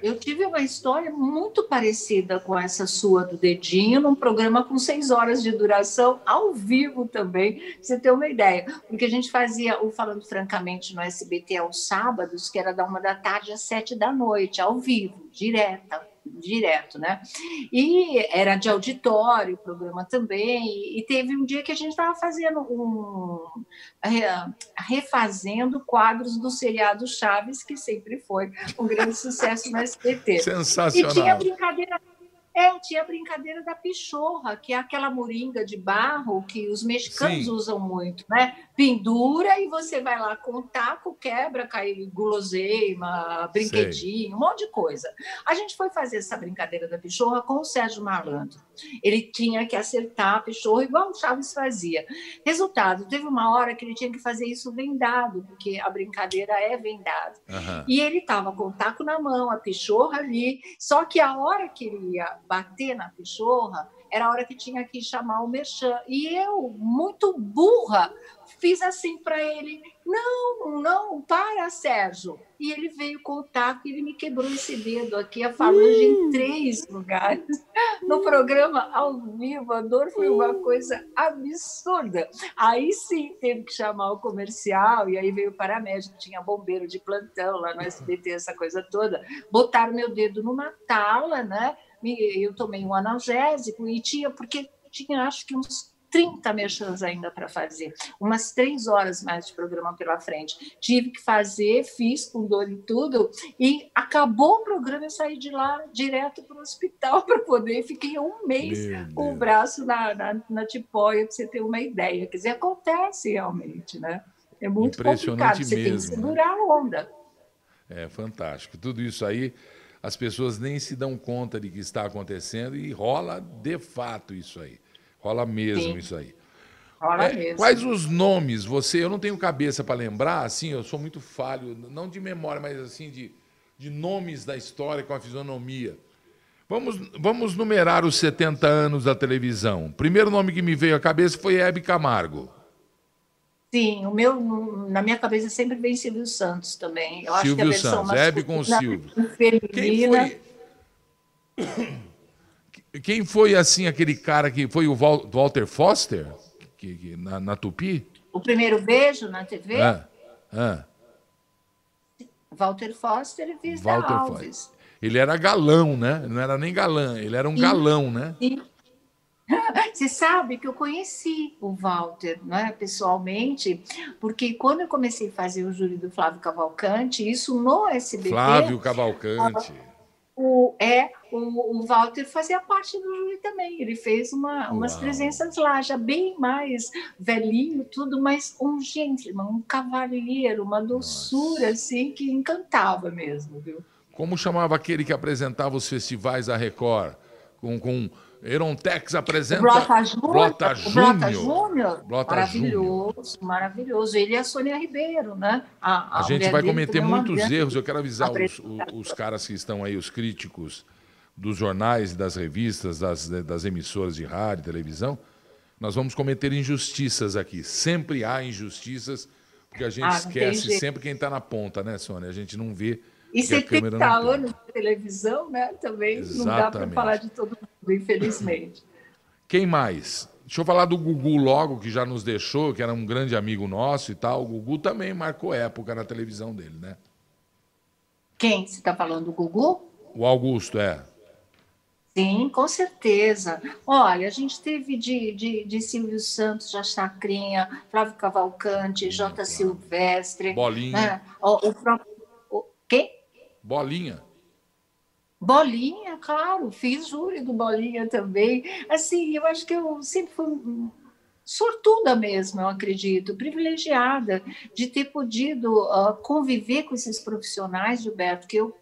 eu, tive uma história muito parecida com essa sua do dedinho, num programa com seis horas de duração, ao vivo também, pra você ter uma ideia. Porque a gente fazia o Falando Francamente no SBT aos sábados, que era da uma da tarde às sete da noite, ao vivo, direta direto, né? E era de auditório o programa também, e teve um dia que a gente estava fazendo um refazendo quadros do seriado Chaves, que sempre foi um grande sucesso no SBT. Sensacional. E tinha brincadeira é, tinha a brincadeira da pichorra, que é aquela moringa de barro que os mexicanos Sim. usam muito, né? Pendura e você vai lá com o taco, quebra, cai guloseima, brinquedinho, Sei. um monte de coisa. A gente foi fazer essa brincadeira da pichorra com o Sérgio Malandro. Ele tinha que acertar a pichorra igual o Chaves fazia. Resultado, teve uma hora que ele tinha que fazer isso vendado, porque a brincadeira é vendado. Uhum. E ele estava com o taco na mão, a pichorra ali, só que a hora que ele ia bater na pichorra, era a hora que tinha que chamar o merchan. E eu, muito burra, fiz assim para ele: não, não, para, Sérgio. E ele veio com o taco e ele me quebrou esse dedo aqui, a falange em três lugares. No programa ao vivo, a dor foi uma coisa absurda. Aí sim teve que chamar o comercial, e aí veio o paramédico, tinha bombeiro de plantão lá no SBT, essa coisa toda. Botaram meu dedo numa tala, né? Eu tomei um analgésico e tinha, porque tinha acho que uns 30 merchans ainda para fazer, umas três horas mais de programa pela frente. Tive que fazer, fiz com dor e tudo, e acabou o programa e saí de lá direto para o hospital para poder. Fiquei um mês com o braço na, na, na tipóia, para você ter uma ideia. Quer dizer, acontece realmente, né? É muito complicado, você mesmo, tem que segurar né? a onda. É fantástico. Tudo isso aí, as pessoas nem se dão conta de que está acontecendo e rola de fato isso aí. Rola mesmo Sim. isso aí. Rola é, mesmo. Quais os nomes? Você, eu não tenho cabeça para lembrar, assim, eu sou muito falho, não de memória, mas assim de, de nomes da história com a fisionomia. Vamos, vamos numerar os 70 anos da televisão. O primeiro nome que me veio à cabeça foi Hebe Camargo. Sim, o meu, na minha cabeça sempre vem Silvio Santos também. Eu Silvio acho que a Santos, Hebe com o Silvio. Quem foi? Quem foi assim aquele cara que foi o Walter Foster que, que na, na, Tupi? O primeiro beijo na TV? Ah, ah. Walter Foster e Vista Walter Alves. Foster. Ele era galão, né? Não era nem galã, ele era um sim, galão, né? Sim. Você sabe que eu conheci o Walter né, pessoalmente, porque quando eu comecei a fazer o júri do Flávio Cavalcante, isso no SBT. Flávio Cavalcante. O, é, o, o Walter fazia parte do júri também. Ele fez uma, umas Uau. presenças lá, já bem mais velhinho, tudo, mas um gentleman, um cavalheiro, uma doçura Nossa. assim que encantava mesmo, viu? Como chamava aquele que apresentava os festivais da Record? Com, com Erontex apresenta. Blota Júnior. Blota Júnior. maravilhoso, maravilhoso. Ele e a Sônia Ribeiro, né? A, a, a gente vai cometer muitos erros. Eu quero avisar os, os, os, caras que estão aí, os críticos dos jornais, das revistas, das, das emissoras de rádio, televisão. Nós vamos cometer injustiças aqui. Sempre há injustiças, porque a gente ah, esquece sempre quem está na ponta, né, Sônia? A gente não vê. E 70 anos de televisão, né? Também Exatamente. não dá para falar de todo mundo, infelizmente. Quem mais? Deixa eu falar do Gugu logo, que já nos deixou, que era um grande amigo nosso e tal. O Gugu também marcou época na televisão dele, né? Quem? Você está falando do Gugu? O Augusto, é. Sim, com certeza. Olha, a gente teve de, de, de Silvio Santos, Já Chacrinha, Flávio Cavalcante, J. Silvestre. Bolinha. Né? O, o próprio. O, quê? Bolinha. Bolinha, claro, fiz júri do Bolinha também. Assim, eu acho que eu sempre fui sortuda mesmo, eu acredito, privilegiada de ter podido uh, conviver com esses profissionais, Gilberto, que eu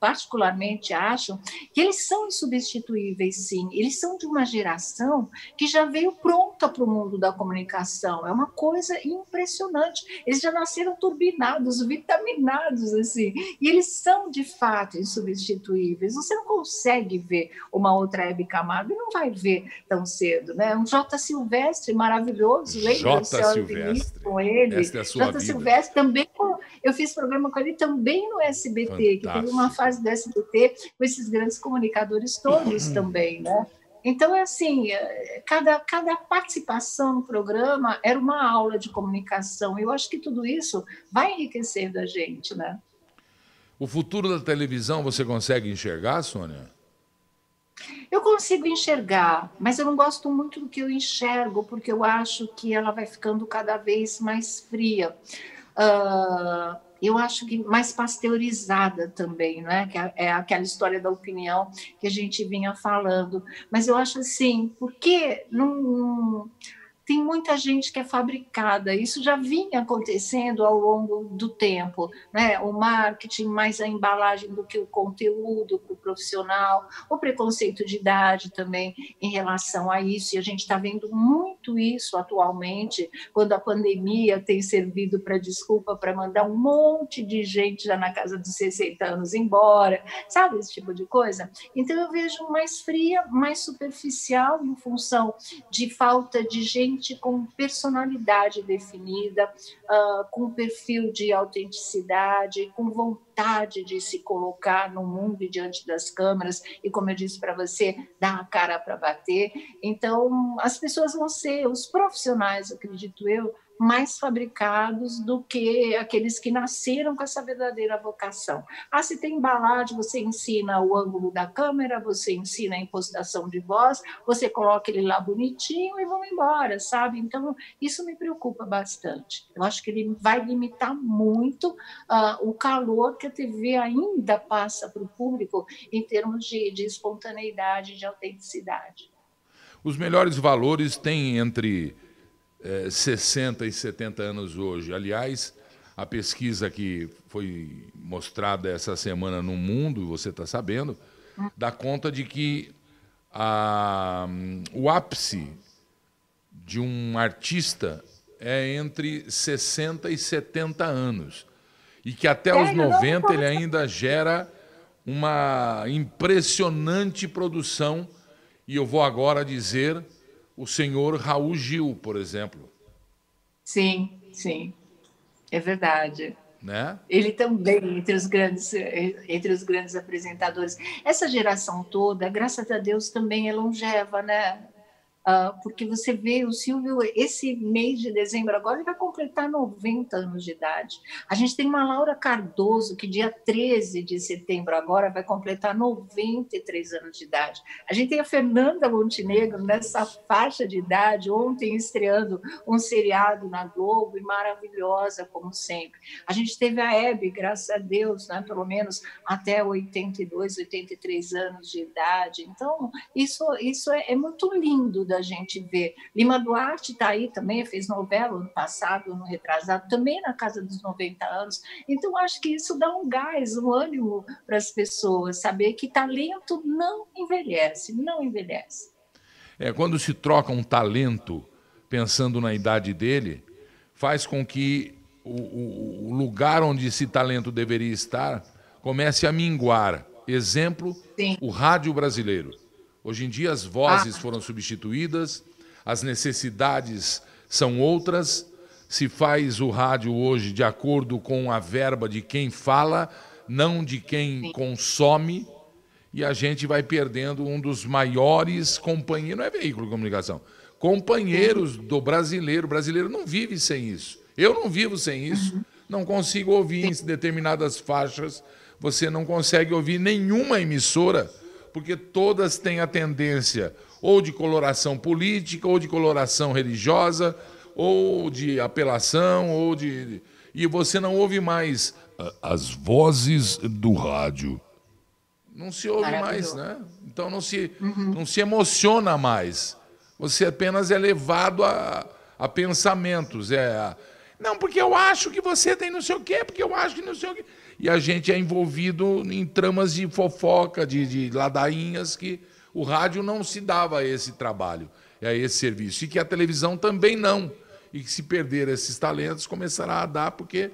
particularmente acho que eles são insubstituíveis, sim. Eles são de uma geração que já veio pronta para o mundo da comunicação. É uma coisa impressionante. Eles já nasceram turbinados, vitaminados, assim. E eles são, de fato, insubstituíveis. Você não consegue ver uma outra Hebe Camargo e não vai ver tão cedo, né? Um J. Silvestre maravilhoso, lembra? J. Silvestre. Com ele. Esta é a sua J. Vida. Silvestre também, eu fiz programa com ele também no SBT, Fantástico. que teve uma fase do SBT com esses grandes comunicadores todos uhum. também, né? Então, é assim, é, cada, cada participação no programa era uma aula de comunicação. Eu acho que tudo isso vai enriquecendo a gente, né? O futuro da televisão você consegue enxergar, Sônia? Eu consigo enxergar, mas eu não gosto muito do que eu enxergo, porque eu acho que ela vai ficando cada vez mais fria. Uh, eu acho que mais pasteurizada também, não é? Que é aquela história da opinião que a gente vinha falando. Mas eu acho assim, porque não tem muita gente que é fabricada. Isso já vinha acontecendo ao longo do tempo, né? O marketing, mais a embalagem do que o conteúdo para o profissional, o preconceito de idade também em relação a isso. E a gente está vendo muito isso atualmente, quando a pandemia tem servido para desculpa para mandar um monte de gente já na casa dos 60 anos embora, sabe esse tipo de coisa? Então eu vejo mais fria, mais superficial em função de falta de gente com personalidade definida, uh, com perfil de autenticidade, com vontade de se colocar no mundo e diante das câmeras e, como eu disse para você, dar a cara para bater. Então, as pessoas vão ser, os profissionais, acredito eu, mais fabricados do que aqueles que nasceram com essa verdadeira vocação. Ah, se tem embalagem, você ensina o ângulo da câmera, você ensina a impostação de voz, você coloca ele lá bonitinho e vão embora, sabe? Então, isso me preocupa bastante. Eu acho que ele vai limitar muito uh, o calor que a TV ainda passa para o público em termos de, de espontaneidade, de autenticidade. Os melhores valores têm entre é, 60 e 70 anos hoje. Aliás, a pesquisa que foi mostrada essa semana no mundo, você está sabendo, dá conta de que a, o ápice de um artista é entre 60 e 70 anos. E que até os 90 ele ainda gera uma impressionante produção. E eu vou agora dizer o senhor Raul Gil, por exemplo. Sim, sim. É verdade. Né? Ele também entre os grandes entre os grandes apresentadores. Essa geração toda, graças a Deus, também é longeva, né? Uh, porque você vê o Silvio, esse mês de dezembro agora, ele vai completar 90 anos de idade. A gente tem uma Laura Cardoso, que dia 13 de setembro agora vai completar 93 anos de idade. A gente tem a Fernanda Montenegro nessa faixa de idade, ontem estreando um seriado na Globo e maravilhosa, como sempre. A gente teve a Hebe, graças a Deus, né, pelo menos até 82, 83 anos de idade. Então, isso, isso é, é muito lindo da a gente vê. Lima Duarte está aí também, fez novela no passado, no retrasado, também na casa dos 90 anos. Então, acho que isso dá um gás, um ânimo para as pessoas, saber que talento não envelhece, não envelhece. É, quando se troca um talento pensando na idade dele, faz com que o, o, lugar onde esse talento deveria estar comece a minguar. Exemplo, Sim. o rádio brasileiro. Hoje em dia as vozes ah. foram substituídas, as necessidades são outras. Se faz o rádio hoje de acordo com a verba de quem fala, não de quem Sim. consome, e a gente vai perdendo um dos maiores companheiros, não é veículo de comunicação, companheiros Sim. do brasileiro. O brasileiro não vive sem isso. Eu não vivo sem isso. Uhum. Não consigo ouvir em determinadas faixas. Você não consegue ouvir nenhuma emissora porque todas têm a tendência ou de coloração política, ou de coloração religiosa, ou de apelação, ou de. E você não ouve mais as vozes do rádio. Não se ouve mais, né? Então não se, uhum. não se emociona mais. Você apenas é levado a, a pensamentos. É a, não, porque eu acho que você tem não sei o quê, porque eu acho que não sei o quê e a gente é envolvido em tramas de fofoca, de, de ladainhas, que o rádio não se dava a esse trabalho, a esse serviço, e que a televisão também não. E que se perder esses talentos, começará a dar, porque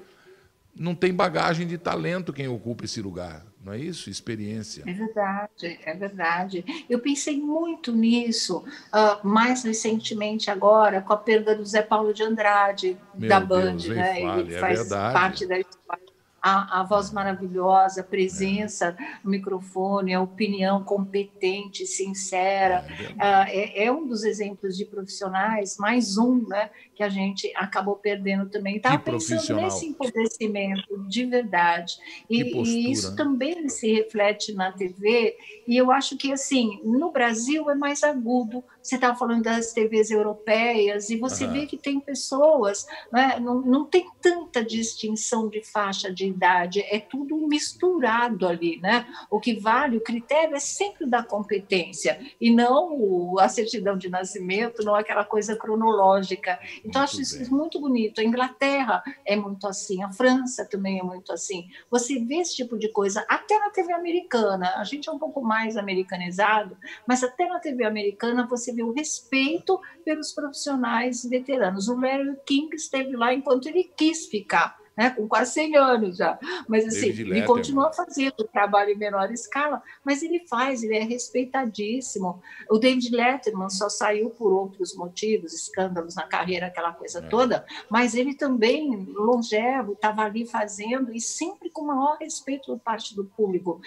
não tem bagagem de talento quem ocupa esse lugar, não é isso? Experiência. É verdade, é verdade. Eu pensei muito nisso, uh, mais recentemente agora, com a perda do Zé Paulo de Andrade, Meu da Band, Deus, né? Fale, Ele é faz verdade. parte da história a, a voz maravilhosa, a presença no microfone, a opinião competente, sincera. É, é, é um dos exemplos de profissionais, mais um, né, que a gente acabou perdendo também. Estava pensando nesse empobrecimento de verdade. E, e, isso também se reflete na TV, e eu acho que, assim, no Brasil é mais agudo Você estava falando das TVs europeias, e você uhum. vê que tem pessoas, né, não, não tem tanta distinção de faixa de idade, é tudo misturado ali. Né? O que vale, o critério é sempre da competência, e não a certidão de nascimento, não aquela coisa cronológica. Então, muito acho isso bem. muito bonito. A Inglaterra é muito assim, a França também é muito assim. Você vê esse tipo de coisa, até na TV americana. A gente é um pouco mais americanizado, mas até na TV americana você vê o respeito pelos profissionais veteranos. O Larry King esteve lá enquanto ele quis ficar né, com quase 100 anos já. Mas assim, ele continua fazendo trabalho em menor escala, mas ele faz, ele é respeitadíssimo. O David Letterman só saiu por outros motivos, escândalos na carreira, aquela coisa é. toda, mas ele também, longevo, estava ali fazendo e sempre com o maior respeito por parte do público.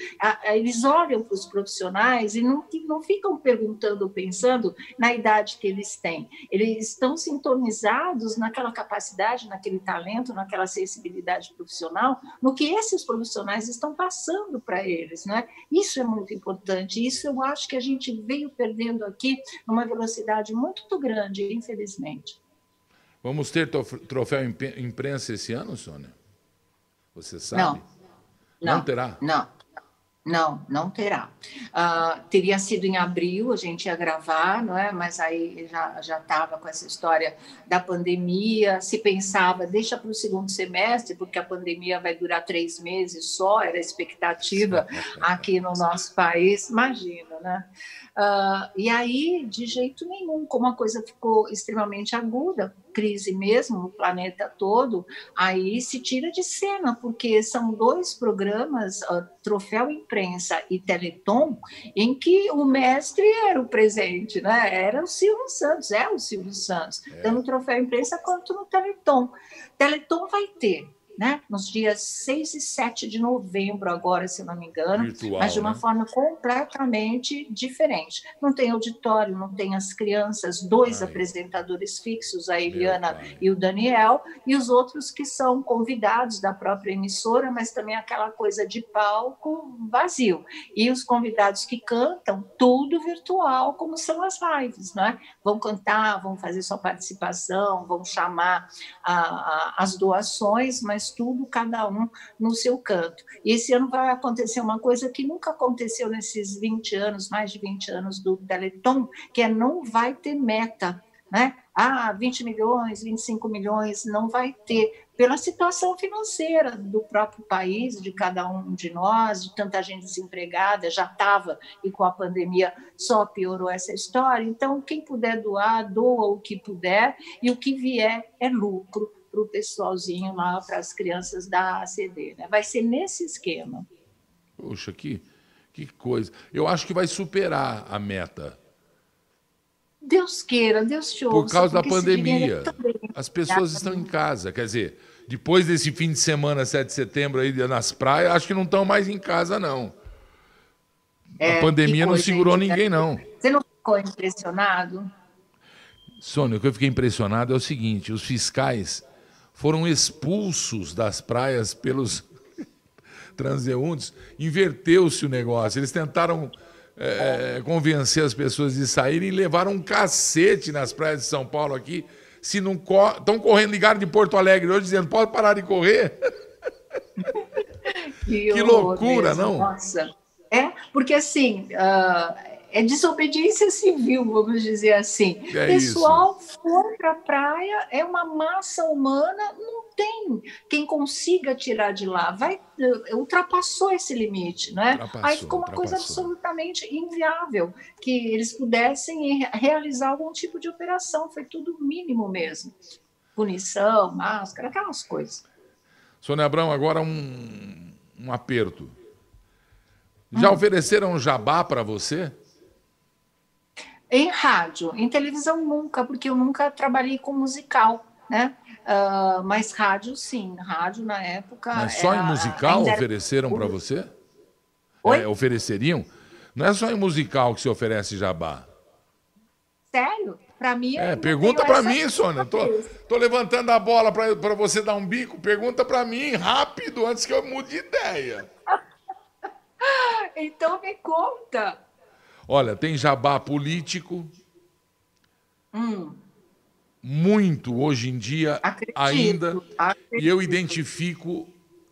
Eles olham para os profissionais e não, não ficam perguntando, pensando na idade que eles têm. Eles estão sintonizados naquela capacidade, naquele talento, naquela sensibilidade sensibilidade profissional no que esses profissionais estão passando para eles. Né? Isso é muito importante. Isso eu acho que a gente veio perdendo aqui numa velocidade muito grande, infelizmente. Vamos ter troféu imprensa esse ano, Sônia? Você sabe? Não. Não, não terá? Não. Não, não terá. Uh, teria sido em abril, a gente ia gravar, não é? mas aí já estava com essa história da pandemia. Se pensava, deixa para o segundo semestre, porque a pandemia vai durar três meses só, era a expectativa aqui no nosso país. Imagina, né? Uh, e aí, de jeito nenhum, como a coisa ficou extremamente aguda, crise mesmo no planeta todo, aí se tira de cena, porque são dois programas, uh, Troféu Imprensa e Teleton, em que o mestre era o presente, né? Era o Silvio Santos, é o Silvio Santos, é. tanto no Troféu Imprensa quanto no Teleton. Teleton vai ter né? nos dias 6 e 7 de novembro, agora, se não me engano, Virtual, mas de uma né? forma completamente diferente. Não tem auditório, não tem as crianças, dois Ai. apresentadores fixos, a Eliana e o Daniel, e os outros que são convidados da própria emissora, mas também aquela coisa de palco vazio. E os convidados que cantam, tudo virtual, como são as lives, né? Vão cantar, vão fazer sua participação, vão chamar a, a, as doações, mas tudo, cada um no seu canto. E esse ano vai acontecer uma coisa que nunca aconteceu nesses 20 anos, mais de 20 anos do Teleton, que é não vai ter meta. Né? Ah, 20 milhões, 25 milhões, não vai ter, pela situação financeira do próprio país, de cada um de nós, de tanta gente desempregada, já estava, e com a pandemia só piorou essa história. Então, quem puder doar, doa o que puder, e o que vier é lucro para o pessoalzinho lá, para as crianças da ACD. Né? Vai ser nesse esquema. Poxa, que, que coisa. Eu acho que vai superar a meta. Deus queira, Deus te ouça. Por causa da pandemia. É as pessoas estão em casa. Quer dizer, depois desse fim de semana, 7 de setembro, aí nas praias, acho que não estão mais em casa, não. É, a pandemia não segurou ninguém, não. Você não ficou impressionado? Sônia, o que eu fiquei impressionado é o seguinte: os fiscais foram expulsos das praias pelos transeuntes, inverteu-se o negócio. Eles tentaram é, convencer as pessoas de saírem e levaram um cacete nas praias de São Paulo aqui. Se não estão correndo, ligaram de Porto Alegre hoje dizendo: pode parar de correr. que, que loucura, mesmo. não? Nossa. É, porque assim, uh, é desobediência civil, vamos dizer assim. É Pessoal isso. for para a praia, é uma massa humana, não tem quem consiga tirar de lá. Vai, ultrapassou esse limite, né? Aí ficou uma coisa absolutamente inviável que eles pudessem realizar algum tipo de operação. Foi tudo mínimo mesmo. Punição, máscara, aquelas coisas. Sônia Abrão, agora um, um aperto. Já hum. ofereceram jabá para você? Em rádio, em televisão nunca, porque eu nunca trabalhei com musical, né? Uh, mas rádio sim, rádio na época. Mas só era, em musical ofereceram para você? Oi? É, ofereceriam? Não é só em musical que se oferece jabá. Sério? Para mim. É, pergunta para mim, Sônia. Tô, tô levantando a bola para você dar um bico. Pergunta para mim rápido antes que eu mude de ideia. então me conta. Olha, tem jabá político, Hum. Muito hoje em dia Acredito, ainda. acredito. E eu identifico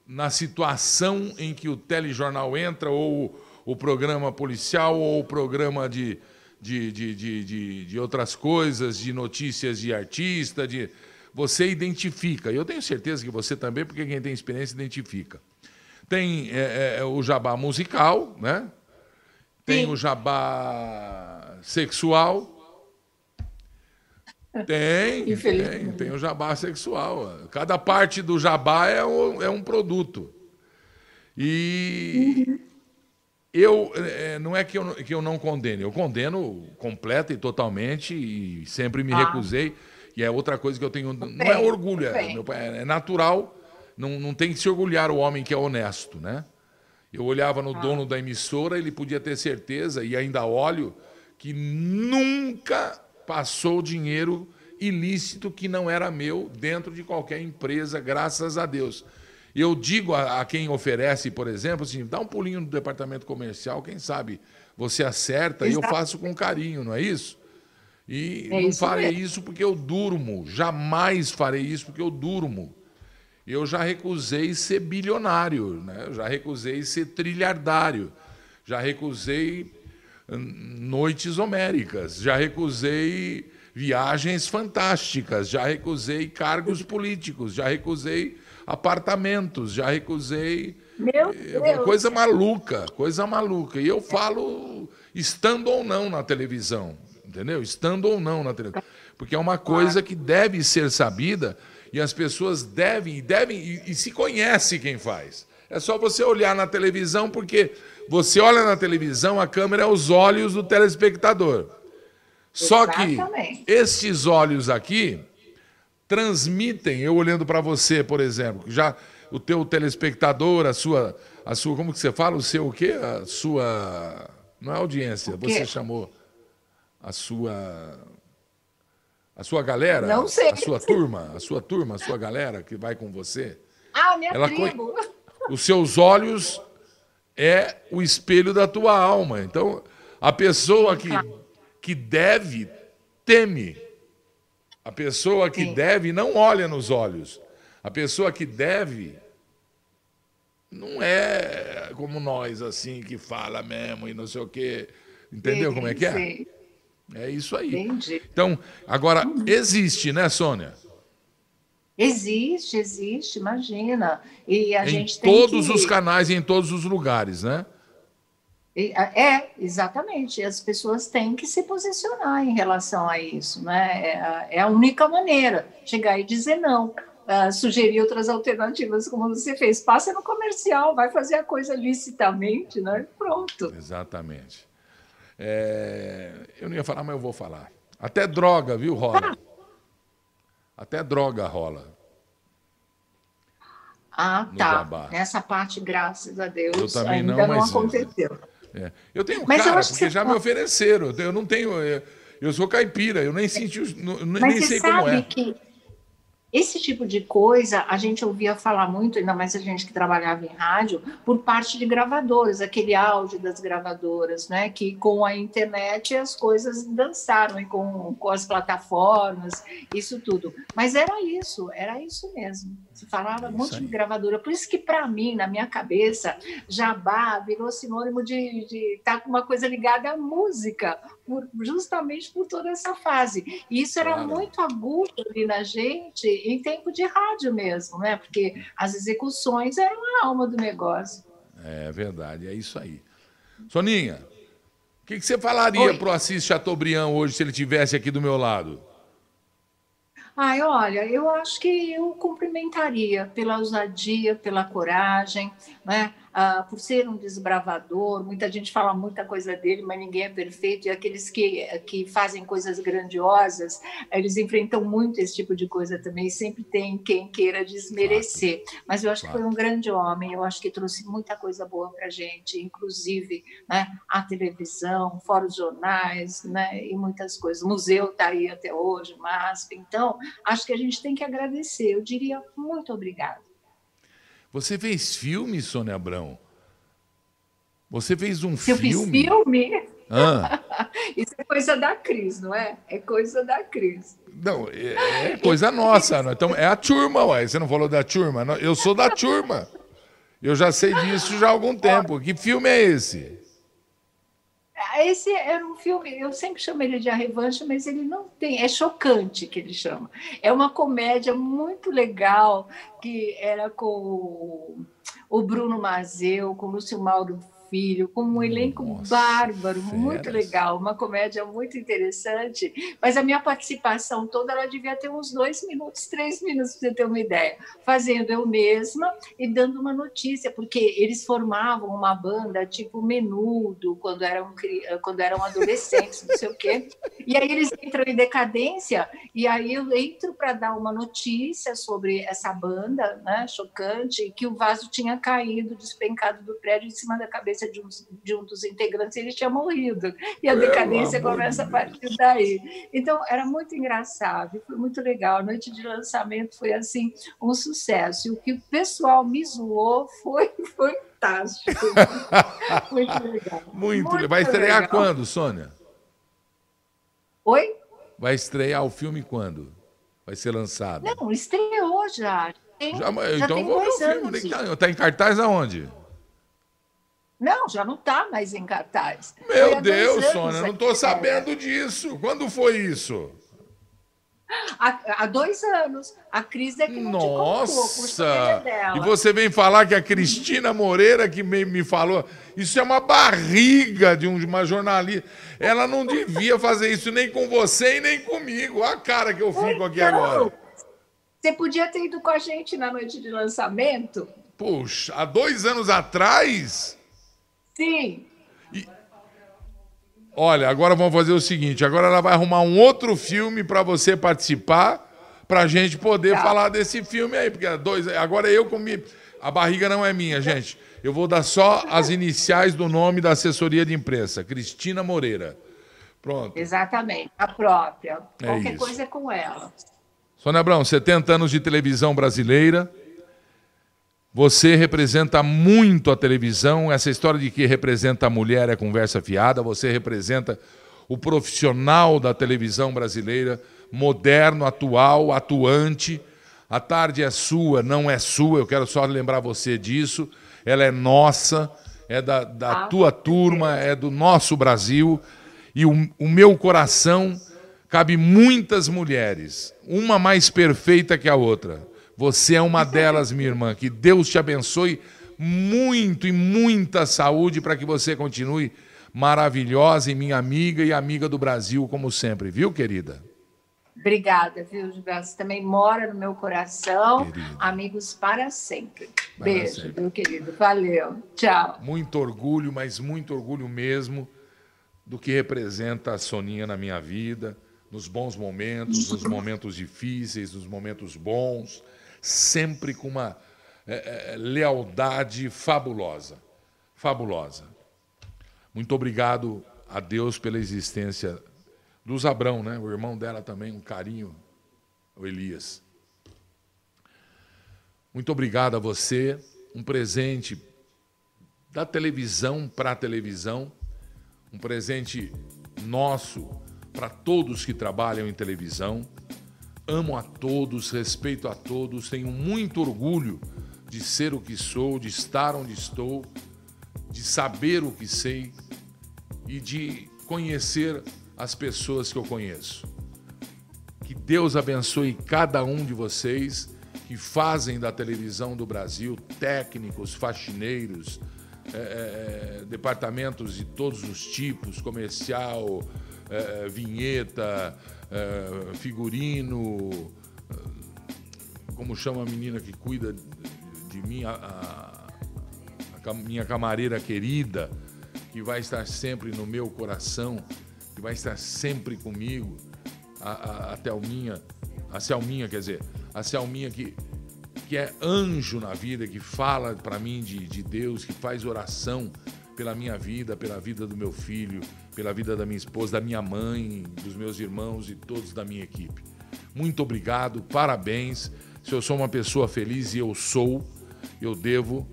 na situação em que o telejornal entra, ou o programa policial, ou o programa de, de, de, de, de, de outras coisas, de notícias de artista, de você identifica. Eu tenho certeza que você também, porque quem tem experiência identifica. Tem é, é, o jabá musical, né? Tem o jabá sexual. Tem, tem, tem o jabá sexual. Cada parte do jabá é um, é um produto. E eu é, não é que eu, não- que eu não condene, eu condeno completa e totalmente e sempre me Ah. recusei. E é outra coisa que eu tenho. Não é orgulho, é, pai, é natural. Não, não tem que se orgulhar o homem que é honesto, né? Eu olhava Ah. no dono da emissora, ele podia ter certeza, e ainda olho, que nunca passou dinheiro ilícito que não era meu dentro de qualquer empresa, graças a Deus. Eu digo a, a quem oferece, por exemplo, assim, dá um pulinho no departamento comercial, quem sabe você acerta e eu Exato. faço com carinho, não é isso? E É não isso farei mesmo. isso porque eu durmo, jamais farei isso porque eu durmo. Eu já recusei ser bilionário, né? Eu já recusei ser trilhardário, já recusei hum, noites homéricas, já recusei viagens fantásticas, já recusei cargos políticos, já recusei apartamentos, já recusei Meu é, Deus. coisa maluca, coisa maluca. E eu falo estando ou não na televisão, entendeu? Estando ou não na televisão. Porque é uma coisa que deve ser sabida e as pessoas devem, devem e, e se conhece quem faz. É só você olhar na televisão, porque você olha na televisão, a câmera é os olhos do telespectador. Só que estes olhos aqui transmitem, eu olhando para você, por exemplo, já o teu telespectador, a sua, a sua, como que você fala, o seu o quê? A sua, não é audiência, você chamou a sua, a sua galera, Não sei. a sua turma, a sua turma, a sua galera que vai com você, Ah, minha Ela tribo. os seus olhos é o espelho da tua alma. Então, a pessoa que, que deve, teme. A pessoa que Sim. deve não olha nos olhos. A pessoa que deve não é como nós, assim, que fala mesmo e não sei o quê. Entendeu como é que é? Sei, É isso aí. Entendi. Então, agora, existe, né, Sônia? Existe, existe, imagina. E a em gente tem todos que... os canais e em todos os lugares, né? É, exatamente. As pessoas têm que se posicionar em relação a isso, né? É a, é única maneira. Chegar e dizer não. Ah, sugerir outras alternativas, como você fez. Passa no comercial, vai fazer a coisa licitamente, né? Pronto. Exatamente. É, eu não ia falar, mas eu vou falar. Até droga, viu, rola? Até droga rola. Ah, tá. jabá. Essa parte, graças a Deus, Eu também ainda não, não, mas- aconteceu. É. Eu tenho Mas eu cara, porque já me fala- ofereceram. Eu não tenho. Eu sou caipira, eu nem senti. não- Nem Mas sei como é. que esse tipo de coisa a gente ouvia falar muito, ainda mais a gente que trabalhava em rádio, por parte de gravadoras, aquele áudio das gravadoras, né? Que com a internet as coisas dançaram e com, com as plataformas, isso tudo. Mas era isso, era isso mesmo. Se falava É um monte de gravadora. Por isso que, para mim, na minha cabeça, jabá virou sinônimo de estar com uma coisa ligada à música, por- justamente por toda essa fase. E isso era Claro. muito agudo ali na gente em tempo de rádio mesmo, né? Porque as execuções eram a alma do negócio. É verdade, é isso aí. Soninha, o que, que você falaria Oi. pro Assis Chateaubriand hoje se ele tivesse aqui do meu lado? Ai, olha, eu acho que eu cumprimentaria pela ousadia, pela coragem, né? Ah, por ser um desbravador. Muita gente fala muita coisa dele, mas ninguém é perfeito. E aqueles que, que fazem coisas grandiosas, eles enfrentam muito esse tipo de coisa também. Sempre tem quem queira desmerecer. Mas eu acho que Claro. foi um grande homem. Eu acho que trouxe muita coisa boa para a gente, inclusive né, a televisão, fora os jornais, né, e muitas coisas. O museu está aí até hoje, MASP. Então, acho que a gente tem que agradecer. Eu diria muito obrigado. Você fez filme, Sônia Abrão? Você fez um Se eu fiz filme? filme, Ah, Isso é coisa da Cris, não é? É coisa da Cris. Não, é, é coisa nossa. Então, é a turma, ué. Você não falou da turma? Eu sou da turma. Eu já sei disso já há algum tempo. Que filme é esse? Esse era um filme, eu sempre chamo ele de A Revanche, mas ele não tem, é chocante que ele chama. É uma comédia muito legal, que era com o Bruno Mazeu, com o Lúcio Mauro Filho, com um elenco Nossa, bárbaro, feras. muito legal, uma comédia muito interessante. Mas a minha participação toda ela devia ter uns dois minutos, três minutos, para você ter uma ideia, fazendo eu mesma e dando uma notícia, porque eles formavam uma banda tipo menudo quando eram, quando eram adolescentes, não sei o quê. E aí eles entram em decadência, e aí eu entro para dar uma notícia sobre essa banda né, chocante, que o vaso tinha caído, despencado do prédio em cima da cabeça de um, de um dos integrantes, ele tinha morrido. E a decadência começa a partir daí. Então, era muito engraçado, foi muito legal. A noite de lançamento foi, assim, um sucesso. E o que o pessoal me zoou foi fantástico. muito legal. Muito, muito Vai estrear legal. quando, Sônia? Oi? Vai estrear o filme quando? Vai ser lançado? Não, estreou já. Tem, já, já então vou ver o filme. Está tá em cartaz aonde? Não, já não está mais em cartaz. Meu Deus, Sônia, não estou sabendo disso. Quando foi isso? Há, há, dois anos. A crise é que não Nossa! E você vem falar que a Cristina Moreira que me, me falou. Isso é uma barriga de uma jornalista. Ela não devia fazer isso nem com você e nem comigo. Olha a cara que eu fico aqui então, agora. Você podia ter ido com a gente na noite de lançamento? Puxa, há dois anos atrás? Sim. E... Olha, agora vamos fazer o seguinte: agora ela vai arrumar um outro filme para você participar, para a gente poder tá. falar desse filme aí, porque dois, agora eu comi. A barriga não é minha, gente. Eu vou dar só as iniciais do nome da assessoria de imprensa, Cristina Moreira. Pronto. Exatamente, a própria. É Qualquer isso. coisa é com ela. Sônia Abrão, 70 anos de televisão brasileira. Você representa muito a televisão, essa história de que representa a mulher é conversa fiada, você representa o profissional da televisão brasileira, moderno, atual, atuante. A tarde é sua, não é sua, eu quero só lembrar você disso. Ela é nossa, é da, da ah, tua turma, é do nosso Brasil. E o, o meu coração cabe muitas mulheres, uma mais perfeita que a outra. Você é uma delas, minha irmã. Que Deus te abençoe muito e muita saúde para que você continue maravilhosa e minha amiga e amiga do Brasil, como sempre, viu, querida? Obrigada, viu, Gilberto? Você também mora no meu coração. Querido. Amigos para sempre. Para Beijo, sempre. meu querido. Valeu. Tchau. Muito orgulho, mas muito orgulho mesmo do que representa a Soninha na minha vida, nos bons momentos, nos momentos difíceis, nos momentos bons sempre com uma é, é, lealdade fabulosa. Fabulosa. Muito obrigado a Deus pela existência do Zabrão, né? o irmão dela também, um carinho, o Elias. Muito obrigado a você, um presente da televisão para a televisão, um presente nosso para todos que trabalham em televisão. Amo a todos, respeito a todos, tenho muito orgulho de ser o que sou, de estar onde estou, de saber o que sei e de conhecer as pessoas que eu conheço. Que Deus abençoe cada um de vocês que fazem da televisão do Brasil técnicos, faxineiros, é, é, departamentos de todos os tipos comercial, é vinheta é, figurino, é, como chama a menina que cuida de mim, a, a, a minha camareira querida, que vai estar sempre no meu coração, que vai estar sempre comigo, a, a, a Thelminha, a Selminha, quer dizer, a Selminha que, que é anjo na vida, que fala para mim de, de Deus, que faz oração pela minha vida, pela vida do meu filho, pela vida da minha esposa, da minha mãe, dos meus irmãos e todos da minha equipe. Muito obrigado, parabéns. Se eu sou uma pessoa feliz e eu sou, eu devo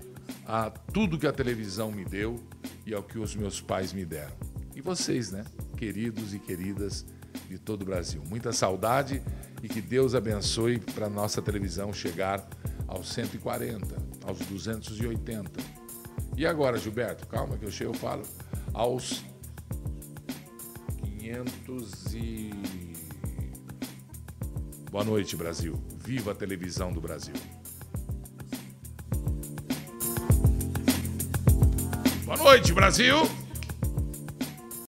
a tudo que a televisão me deu e ao que os meus pais me deram. E vocês, né? queridos e queridas de todo o Brasil. Muita saudade e que Deus abençoe para nossa televisão chegar aos 140, aos 280. E agora, Gilberto, calma que eu chego, eu falo, aos 500 e... Boa noite, Brasil. Viva a televisão do Brasil. Boa noite, Brasil.